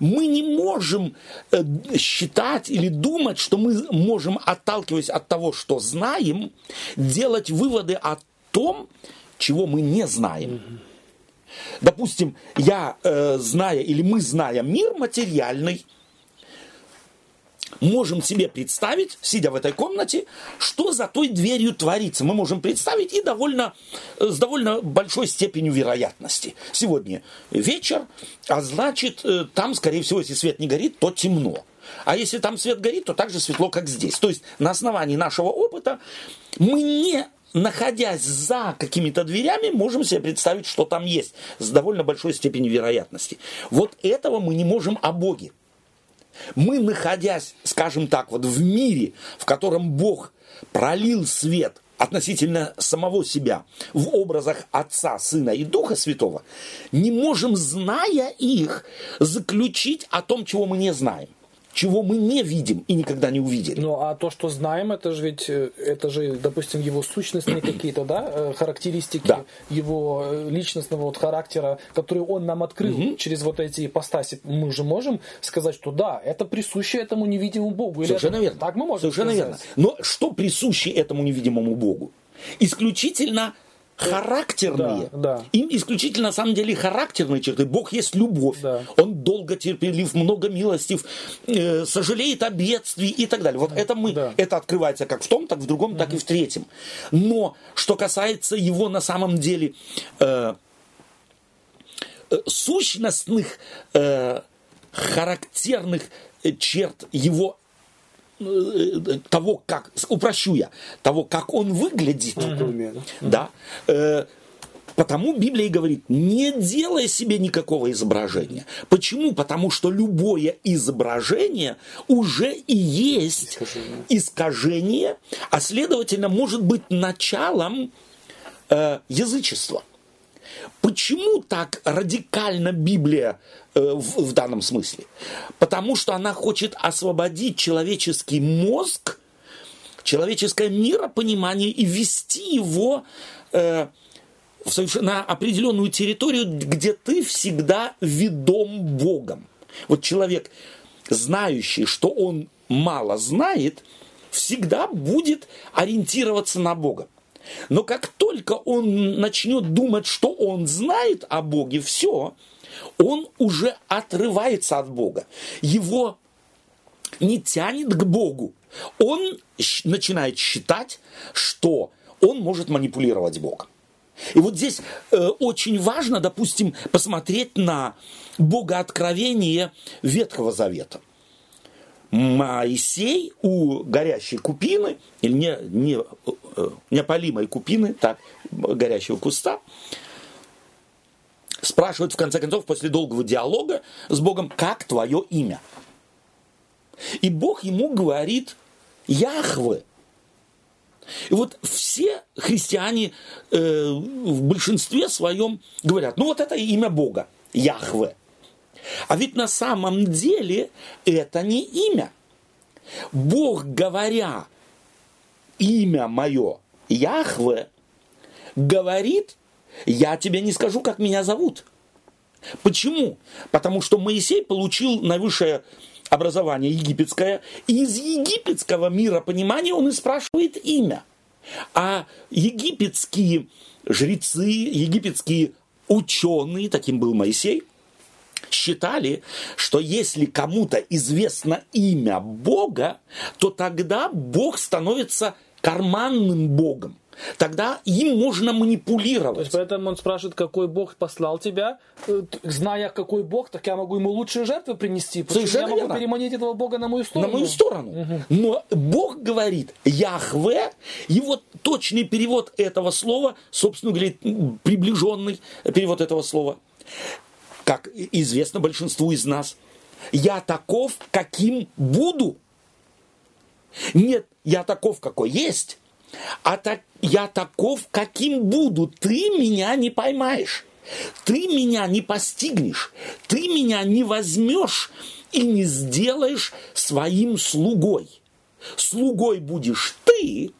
Мы не можем э, считать или думать, что мы можем, отталкиваясь от того, что знаем, делать выводы о том, чего мы не знаем. Допустим, я, э, зная или мы зная мир материальный, можем себе представить, сидя в этой комнате, что за той дверью творится. Мы можем представить и довольно, э, с довольно большой степенью вероятности. Сегодня вечер, а значит, э, там, скорее всего, если свет не горит, то темно. А если там свет горит, то так же светло, как здесь. То есть на основании нашего опыта мы не находясь за какими-то дверями, можем себе представить, что там есть, с довольно большой степенью вероятности. Вот этого мы не можем о Боге. Мы, находясь, скажем так, вот в мире, в котором Бог пролил свет относительно самого себя в образах Отца, Сына и Духа Святого, не можем, зная их, заключить о том, чего мы не знаем чего мы не видим и никогда не увидели. Ну, а то, что знаем, это же ведь, э, это же, допустим, его сущностные какие-то, да, э, характеристики, да. его э, личностного вот характера, которые он нам открыл угу. через вот эти ипостаси. Мы же можем сказать, что да, это присуще этому невидимому Богу. Или Совершенно это, верно. Так мы можем Совершенно сказать. верно. Но что присуще этому невидимому Богу? Исключительно характерные. Да, да. Им исключительно, на самом деле, характерные черты. Бог есть любовь. Да. Он долго терпелив, много милостив, э, сожалеет о бедствии и так далее. Вот это мы, Да. это открывается как в том, так в другом, так и в третьем. Но что касается его на самом деле э, э, сущностных, э, характерных черт его того, как, упрощу я, того, как он выглядит, да, э, Потому Библия и говорит, не делай себе никакого изображения. Почему? Потому что любое изображение уже и есть Искажение. искажение, а следовательно может быть началом э, язычества. Почему так радикально Библия э, в, в данном смысле? Потому что она хочет освободить человеческий мозг, человеческое миропонимание и ввести его э, в совершенно определенную территорию, где ты всегда ведом Богом. Вот человек, знающий, что он мало знает, всегда будет ориентироваться на Бога. Но как только он начнет думать, что он знает о Боге, все, он уже отрывается от Бога. Его не тянет к Богу. Он начинает считать, что он может манипулировать Богом. И вот здесь э, очень важно, допустим, посмотреть на богооткровение Ветхого Завета. Моисей у горящей купины, или не, не, э, неопалимой купины, так, горящего куста, спрашивает в конце концов, после долгого диалога с Богом, как твое имя? И Бог ему говорит, Яхве. И вот все христиане э, в большинстве своем говорят, ну вот это имя Бога, Яхве. А ведь на самом деле это не имя. Бог, говоря имя мое Яхве, говорит, я тебе не скажу, как меня зовут. Почему? Потому что Моисей получил наивысшее образование египетское, и из египетского мира понимания он и спрашивает имя. А египетские жрецы, египетские ученые, таким был Моисей, считали, что если кому-то известно имя Бога, то тогда Бог становится карманным Богом. Тогда им можно То манипулировать. есть поэтому он спрашивает, какой Бог послал тебя. Э, Зная, какой Бог, так я могу ему лучшие жертвы принести. Потому Совершенно я могу верно. переманить этого Бога на мою сторону. на мою сторону. Но Бог говорит Яхве, и вот точный перевод этого слова, собственно говоря, приближенный перевод этого слова, как известно большинству из нас, я таков, каким буду. Нет, я таков, какой есть, а так, я таков, каким буду. Ты меня не поймаешь. Ты меня не постигнешь. Ты меня не возьмешь и не сделаешь своим слугой. Слугой будешь ты,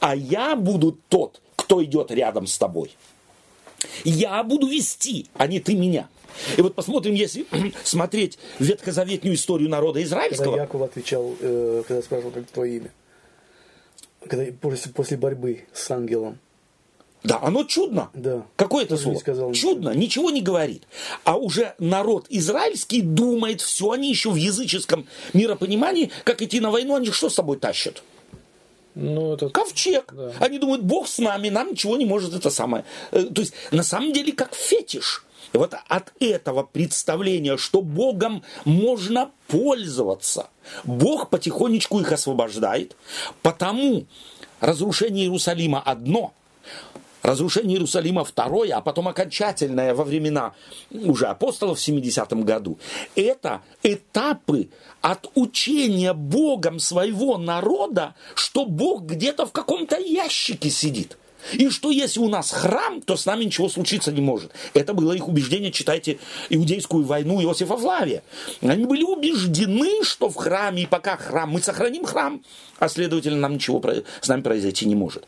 а я буду тот, кто идет рядом с тобой. Я буду вести, а не ты меня. И вот посмотрим, если смотреть ветхозаветную историю народа Когда израильского. Яков отвечал, э, когда спрашивал, как твое имя. Когда, после, после борьбы с ангелом. Да, оно чудно. Да. Какое это слово? сказал чудно, ничего не говорит. А уже народ израильский думает, все, они еще в языческом миропонимании, как идти на войну, они что с собой тащат? Ну, это... Ковчег. Да. Они думают, Бог с нами, нам ничего не может это самое. Э, То есть, на самом деле, как фетиш. И вот от этого представления, что Богом можно пользоваться, Бог потихонечку их освобождает, потому разрушение Иерусалима одно, разрушение Иерусалима второе, а потом окончательное во времена уже апостолов в 70-м году. Это этапы от учения Богом своего народа, что Бог где-то в каком-то ящике сидит. И что если у нас храм, то с нами ничего случиться не может. Это было их убеждение, читайте иудейскую войну Иосифа Флавия. Они были убеждены, что в храме, и пока храм, мы сохраним храм, а следовательно нам ничего с нами произойти не может.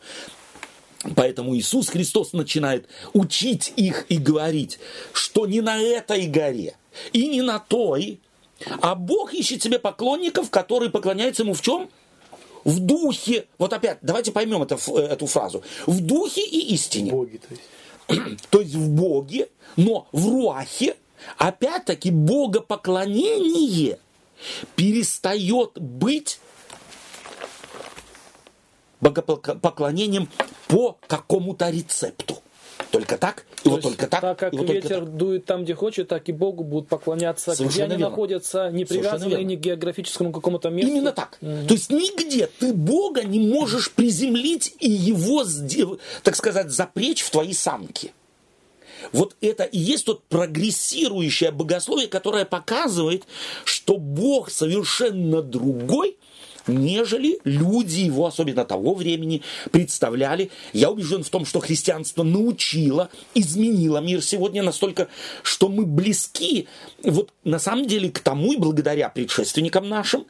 Поэтому Иисус Христос начинает учить их и говорить, что не на этой горе и не на той, а Бог ищет себе поклонников, которые поклоняются Ему в чем? В духе. Вот опять, давайте поймем это, э, эту фразу. В духе и истине. Боги, то есть. То есть в Боге, но в Руахе, опять-таки, богопоклонение перестает быть богопоклонением по какому-то рецепту. Только так, и То вот только так, Так как вот ветер так. дует там, где хочет, так и Богу будут поклоняться, где Совершенно они верно. находятся, не привязаны ни к географическому какому-то месту. Именно так. То есть нигде ты Бога не можешь приземлить и его, так сказать, запречь в твои самки. Вот это и есть тот прогрессирующее богословие, которое показывает, что Бог совершенно другой, нежели люди его, особенно того времени, представляли. Я убежден в том, что христианство научило, изменило мир сегодня настолько, что мы близки, вот на самом деле к тому и благодаря предшественникам нашим,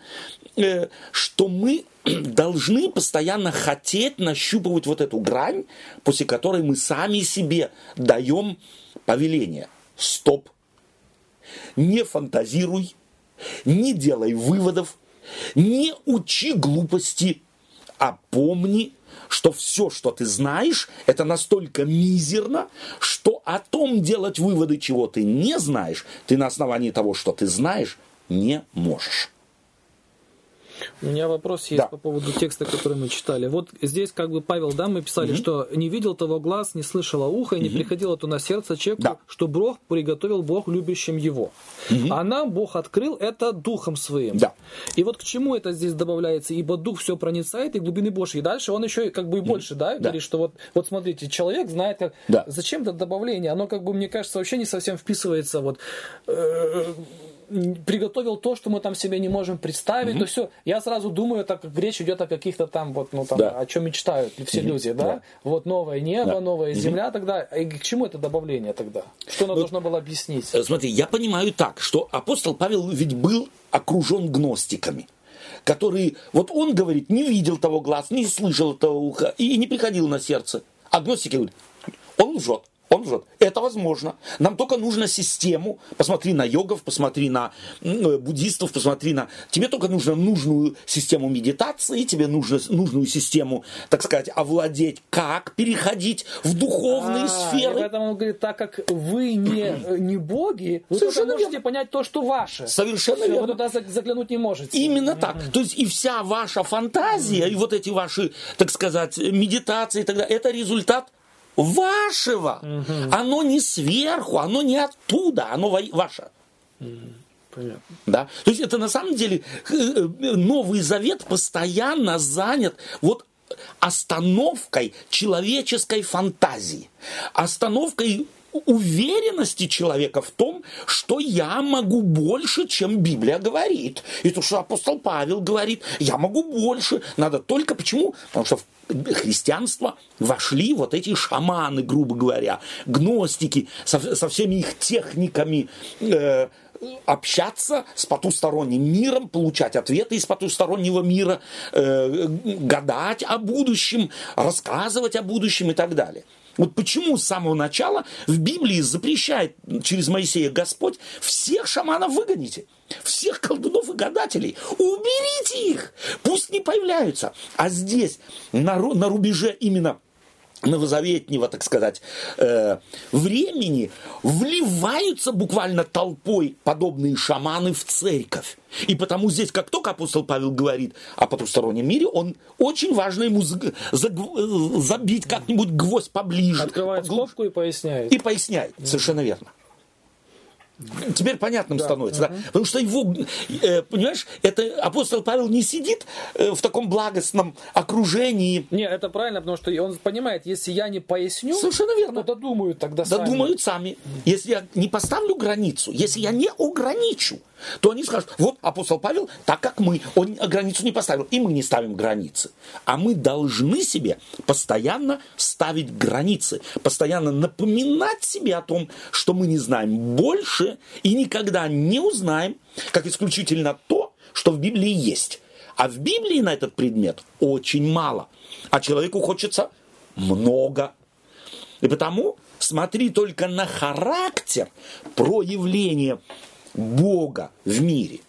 э, что мы должны постоянно хотеть нащупывать вот эту грань, после которой мы сами себе даем повеление. Стоп. Не фантазируй, не делай выводов, не учи глупости, а помни, что все, что ты знаешь, это настолько мизерно, что о том делать выводы, чего ты не знаешь, ты на основании того, что ты знаешь, не можешь. У меня вопрос есть Да. по поводу текста, который мы читали. Вот здесь как бы Павел, да, мы писали, что не видел того глаз, не слышало ухо, и не приходило то на сердце человеку, Да. что Бог приготовил Бог любящим его. А нам Бог открыл это духом своим. Да. И вот к чему это здесь добавляется? Ибо дух все проницает и глубины Божьей. И дальше он еще как бы и больше, да, говорит, что вот, вот смотрите, человек знает, как... Да. Зачем это добавление? Оно как бы, мне кажется, вообще не совсем вписывается вот э, приготовил то, что мы там себе не можем представить, то все. Я сразу думаю, так как речь идет о каких-то там, вот, ну там, Да. о чем мечтают все люди, да? Да. Вот новое небо, Да. новая земля тогда. И к чему это добавление тогда? Что оно должно было объяснить? Э, Смотри, я понимаю так, что апостол Павел ведь был окружен гностиками которые, вот он говорит, не видел того глаз, не слышал того уха и не приходил на сердце. А гностики говорят, он лжет, он лжет. Это возможно. Нам только нужно систему. Посмотри на йогов, посмотри на э, буддистов, посмотри на... Тебе только нужно нужную систему медитации, тебе нужно нужную систему, так сказать, овладеть, как переходить в духовные А, сферы. поэтому он говорит, так как вы не, не боги, вы Совершенно можете верно. понять то, что ваше. Совершенно Всё, верно. Вы туда заг- заглянуть не можете. Именно так. То есть и вся ваша фантазия, и вот эти ваши, так сказать, медитации и так далее, это результат вашего. Оно не сверху, оно не оттуда, оно во- ваше. Понятно. Да? То есть это на самом деле э, э, Новый Завет постоянно занят вот остановкой человеческой фантазии, остановкой уверенности человека в том, что я могу больше, чем Библия говорит. И то, что апостол Павел говорит, я могу больше. Надо только почему? Потому что в христианство вошли вот эти шаманы, грубо говоря, гностики со, со всеми их техниками э, общаться с потусторонним миром, получать ответы из потустороннего мира, э, гадать о будущем, рассказывать о будущем и так далее. Вот почему с самого начала в Библии запрещает через Моисея Господь всех шаманов выгоните, всех колдунов и гадателей, уберите их, пусть не появляются. А здесь, на, на рубеже именно новозаветнего, так сказать, э, времени вливаются буквально толпой подобные шаманы в церковь. И потому здесь, как только апостол Павел говорит о потустороннем мире, он очень важно ему забить как-нибудь гвоздь поближе. Открывает скобку и поясняет. И поясняет, совершенно верно теперь понятным да, становится. Угу. Да? Потому что его, э, понимаешь, это апостол Павел не сидит э, в таком благостном окружении. Не, это правильно, потому что он понимает, если я не поясню, Совершенно верно. то додумают тогда сами. Додумают сами. Если я не поставлю границу, если я не ограничу, то они скажут, вот апостол Павел, так как мы, он границу не поставил, и мы не ставим границы. А мы должны себе постоянно ставить границы, постоянно напоминать себе о том, что мы не знаем больше и никогда не узнаем, как исключительно то, что в Библии есть. А в Библии на этот предмет очень мало. А человеку хочется много. И потому смотри только на характер проявления Бога в мире,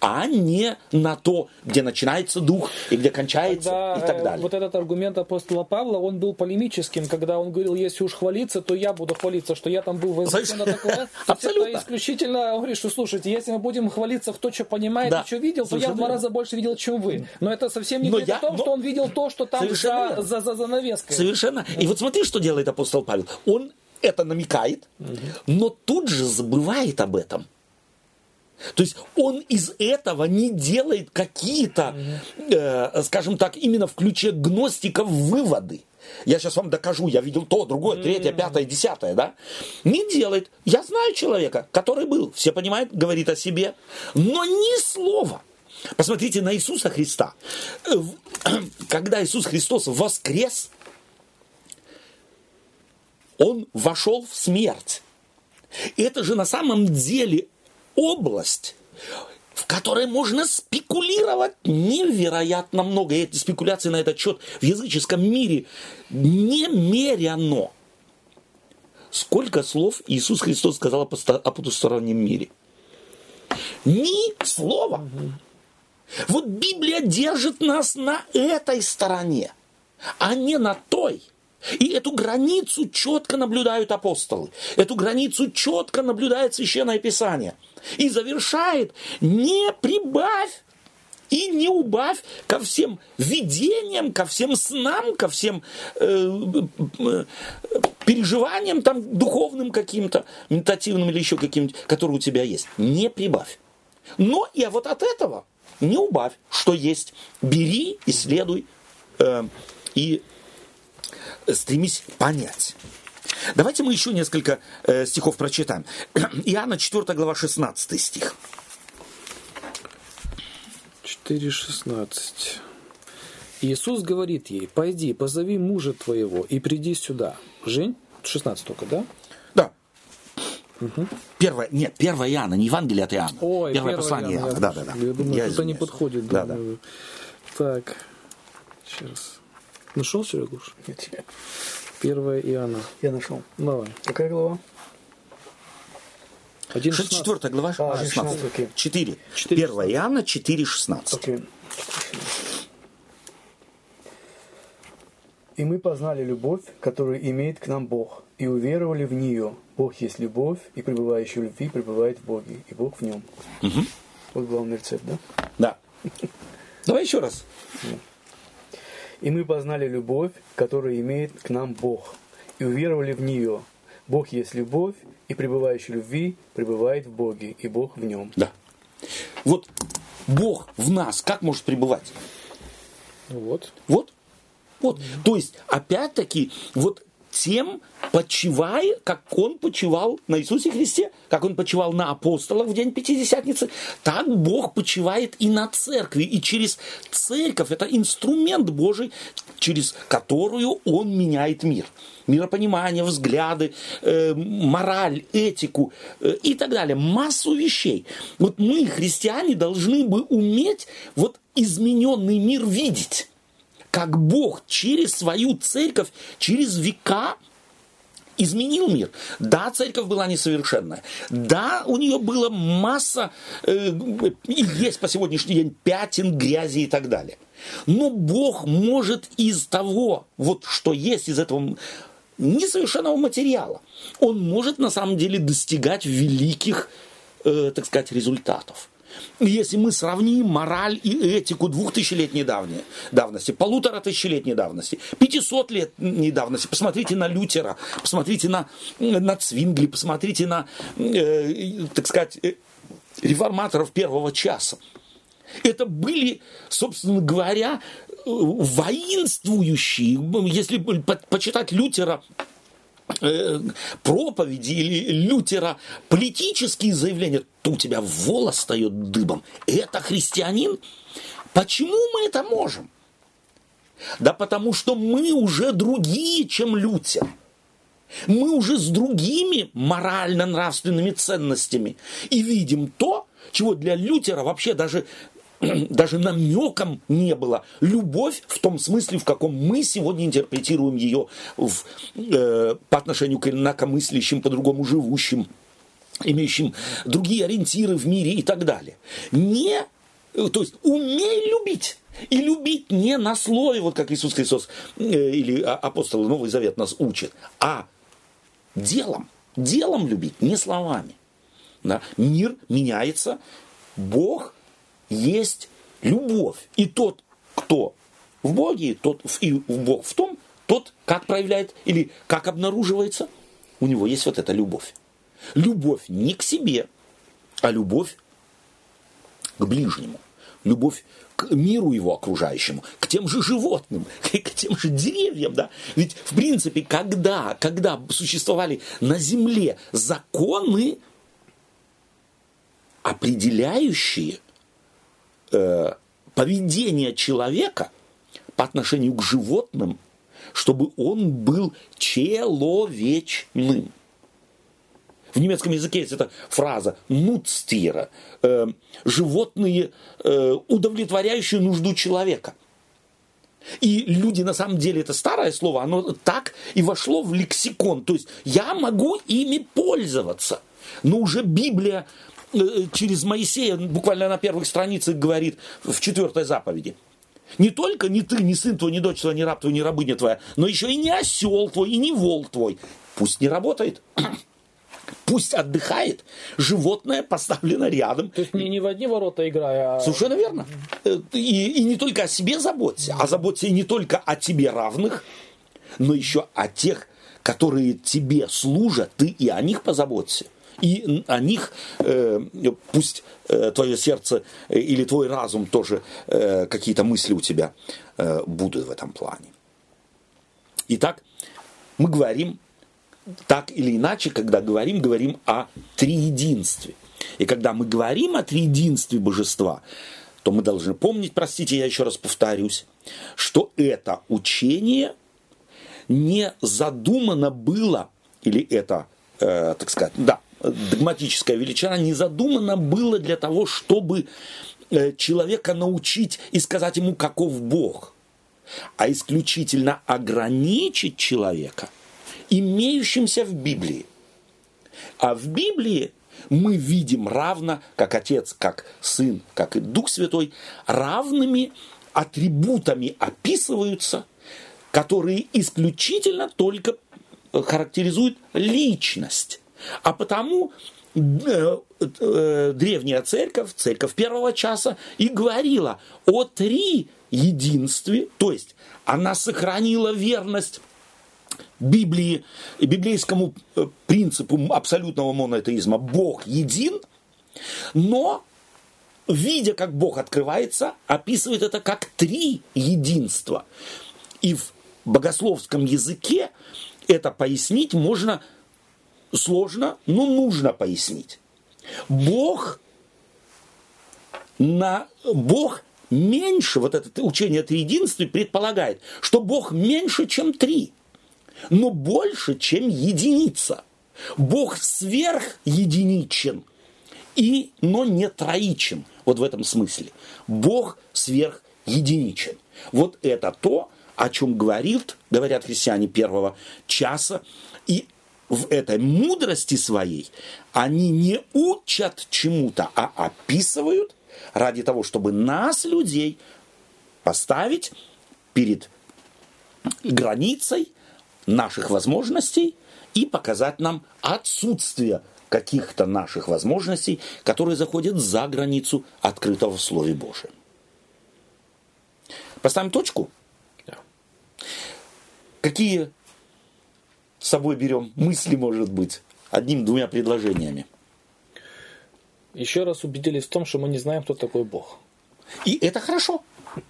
а не на то, где начинается дух и где кончается когда, и так далее. Вот этот аргумент апостола Павла, он был полемическим, когда он говорил, если уж хвалиться, то я буду хвалиться, что я там был на такое. Абсолютно. Это исключительно, он говорит, что слушайте, если мы будем хвалиться, кто что понимает да. и что видел, то я в два раза больше видел, чем вы. Но это совсем не говорит о том, что он видел то, что там за, за, за занавеской. Совершенно. И вот смотри, что делает апостол Павел. Он это намекает, но тут же забывает об этом. То есть он из этого не делает какие-то, э, скажем так, именно в ключе гностиков выводы. Я сейчас вам докажу, я видел то, другое, третье, пятое, десятое, да? Не делает. Я знаю человека, который был, все понимают, говорит о себе, но ни слова. Посмотрите на Иисуса Христа. Э, когда Иисус Христос воскрес, он вошел в смерть. И это же на самом деле область, в которой можно спекулировать невероятно много. И эти спекуляции на этот счет в языческом мире немерено. Сколько слов Иисус Христос сказал о потустороннем мире? Ни слова. Вот Библия держит нас на этой стороне, а не на той – и эту границу четко наблюдают апостолы. Эту границу четко наблюдает Священное Писание. И завершает, не прибавь и не убавь ко всем видениям, ко всем снам, ко всем э, э, переживаниям там духовным каким-то, медитативным или еще каким-то, которые у тебя есть. Не прибавь. Но и вот от этого не убавь, что есть. Бери, исследуй э, и стремись понять. Давайте мы еще несколько э, стихов прочитаем. Иоанна 4 глава 16 стих. 4.16. Иисус говорит ей, пойди, позови мужа твоего и приди сюда. Жень, 16 только, да? Да. Угу. Первое, нет, первое Иоанна, не Евангелие от Иоанна. Ой, первое послание Нашел, Серегуш? Нет, тебе. Первая Иоанна. Я нашел. Давай. Какая глава? 64 глава, а, 16. 16 4. 4. 1 Иоанна 4, 16. Okay. И мы познали любовь, которую имеет к нам Бог, и уверовали в нее. Бог есть любовь, и пребывающий в любви пребывает в Боге, и Бог в нем. Угу. Вот главный рецепт, да? Да. Давай еще раз. И мы познали любовь, которую имеет к нам Бог, и уверовали в нее. Бог есть любовь, и пребывающий в любви пребывает в Боге, и Бог в нем. Да. Вот Бог в нас как может пребывать? Вот. Вот. Вот. То есть, опять-таки, вот тем почивая, как он почивал на Иисусе Христе, как он почивал на апостолах в день Пятидесятницы, так Бог почивает и на церкви. И через церковь, это инструмент Божий, через которую он меняет мир. Миропонимание, взгляды, э, мораль, этику э, и так далее. Массу вещей. Вот мы, христиане, должны бы уметь вот измененный мир видеть как Бог через свою церковь, через века изменил мир. Да, церковь была несовершенная. Да, у нее была масса, э, есть по сегодняшний день пятен, грязи и так далее. Но Бог может из того, вот что есть, из этого несовершенного материала, он может на самом деле достигать великих, э, так сказать, результатов. Если мы сравним мораль и этику двухтысячелетней давности, полутора тысячелетней давности, 500 лет недавности, посмотрите на Лютера, посмотрите на, на Цвингли, посмотрите на, э, так сказать, э, реформаторов первого часа. Это были, собственно говоря, воинствующие, если почитать Лютера, Э, проповеди или Лютера политические заявления, то у тебя волос встает дыбом. Это христианин? Почему мы это можем? Да потому что мы уже другие, чем Лютер. Мы уже с другими морально-нравственными ценностями. И видим то, чего для Лютера вообще даже даже намеком не было. Любовь в том смысле, в каком мы сегодня интерпретируем ее в, э, по отношению к инакомыслящим, по-другому живущим, имеющим другие ориентиры в мире и так далее. Не, то есть умей любить. И любить не на слове, вот как Иисус Христос э, или апостолы Новый Завет нас учат, а делом. Делом любить, не словами. Да? Мир меняется, Бог есть любовь. И тот, кто в Боге, тот и в Бог в том, тот как проявляет или как обнаруживается, у него есть вот эта любовь. Любовь не к себе, а любовь к ближнему. Любовь к миру его окружающему, к тем же животным, к тем же деревьям, да. Ведь, в принципе, когда, когда существовали на земле законы, определяющие э, поведение человека по отношению к животным, чтобы он был человечным. В немецком языке есть эта фраза «нуцтира» э, – животные, э, удовлетворяющие нужду человека. И люди, на самом деле, это старое слово, оно так и вошло в лексикон. То есть я могу ими пользоваться. Но уже Библия через Моисея, буквально на первых страницах говорит в четвертой заповеди. Не только не ты, не сын твой, не дочь твоя, не раб твой, не рабыня твоя, но еще и не осел твой, и не вол твой. Пусть не работает. Пусть отдыхает. Животное поставлено рядом. То есть не, не в одни ворота играя, а... Совершенно верно. Э, и, и не только о себе заботься, а заботься не только о тебе равных, но еще о тех, которые тебе служат, ты и о них позаботься и о них э, пусть э, твое сердце э, или твой разум тоже э, какие-то мысли у тебя э, будут в этом плане. Итак, мы говорим так или иначе, когда говорим, говорим о триединстве. И когда мы говорим о триединстве божества, то мы должны помнить, простите, я еще раз повторюсь, что это учение не задумано было, или это, э, так сказать, да, догматическая величина не задумана было для того, чтобы э, человека научить и сказать ему, каков Бог, а исключительно ограничить человека, имеющимся в Библии. А в Библии мы видим равно, как Отец, как Сын, как и Дух Святой, равными атрибутами описываются, которые исключительно только характеризуют личность а потому э, э, древняя церковь, церковь первого часа, и говорила о три единстве, то есть она сохранила верность Библии, библейскому э, принципу абсолютного монотеизма «Бог един», но, видя, как Бог открывается, описывает это как три единства. И в богословском языке это пояснить можно – сложно, но нужно пояснить. Бог, на, Бог меньше, вот это учение о триединстве предполагает, что Бог меньше, чем три, но больше, чем единица. Бог сверхединичен, и, но не троичен, вот в этом смысле. Бог сверхединичен. Вот это то, о чем говорит, говорят христиане первого часа, и в этой мудрости своей они не учат чему-то, а описывают ради того, чтобы нас, людей, поставить перед границей наших возможностей и показать нам отсутствие каких-то наших возможностей, которые заходят за границу открытого в Слове Божьем. Поставим точку? Да. Какие с собой берем мысли, может быть, одним-двумя предложениями? Еще раз убедились в том, что мы не знаем, кто такой Бог. И это хорошо.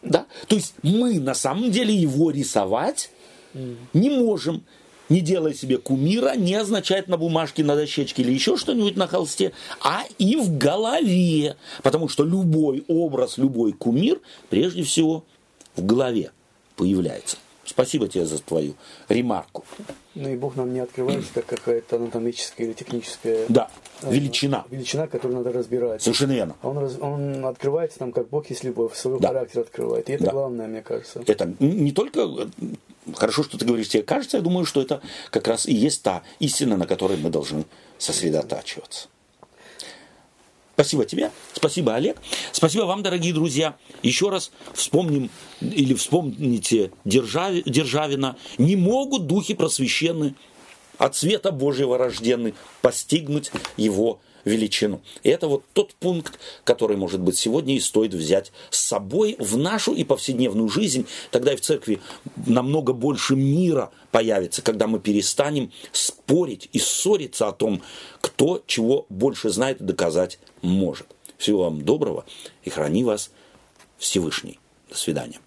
Да? То есть мы на самом деле его рисовать mm. не можем. Не делая себе кумира, не означает на бумажке, на дощечке или еще что-нибудь на холсте, а и в голове. Потому что любой образ, любой кумир, прежде всего, в голове появляется. Спасибо тебе за твою ремарку. Ну и Бог нам не открывается как какая-то анатомическая или техническая да, э, величина. Величина, которую надо разбирать. Совершенно верно. Он, раз, он открывается нам как Бог есть любовь, свой да. характер открывает. И это да. главное, мне кажется. Это не только хорошо, что ты говоришь, тебе кажется, я думаю, что это как раз и есть та истина, на которой мы должны сосредотачиваться. Спасибо тебе, спасибо, Олег. Спасибо вам, дорогие друзья. Еще раз вспомним или вспомните Держави, Державина. Не могут духи просвященны от света Божьего рожденны постигнуть его величину. И это вот тот пункт, который, может быть, сегодня и стоит взять с собой в нашу и повседневную жизнь. Тогда и в церкви намного больше мира появится, когда мы перестанем спорить и ссориться о том, кто чего больше знает и доказать может. Всего вам доброго и храни вас Всевышний. До свидания.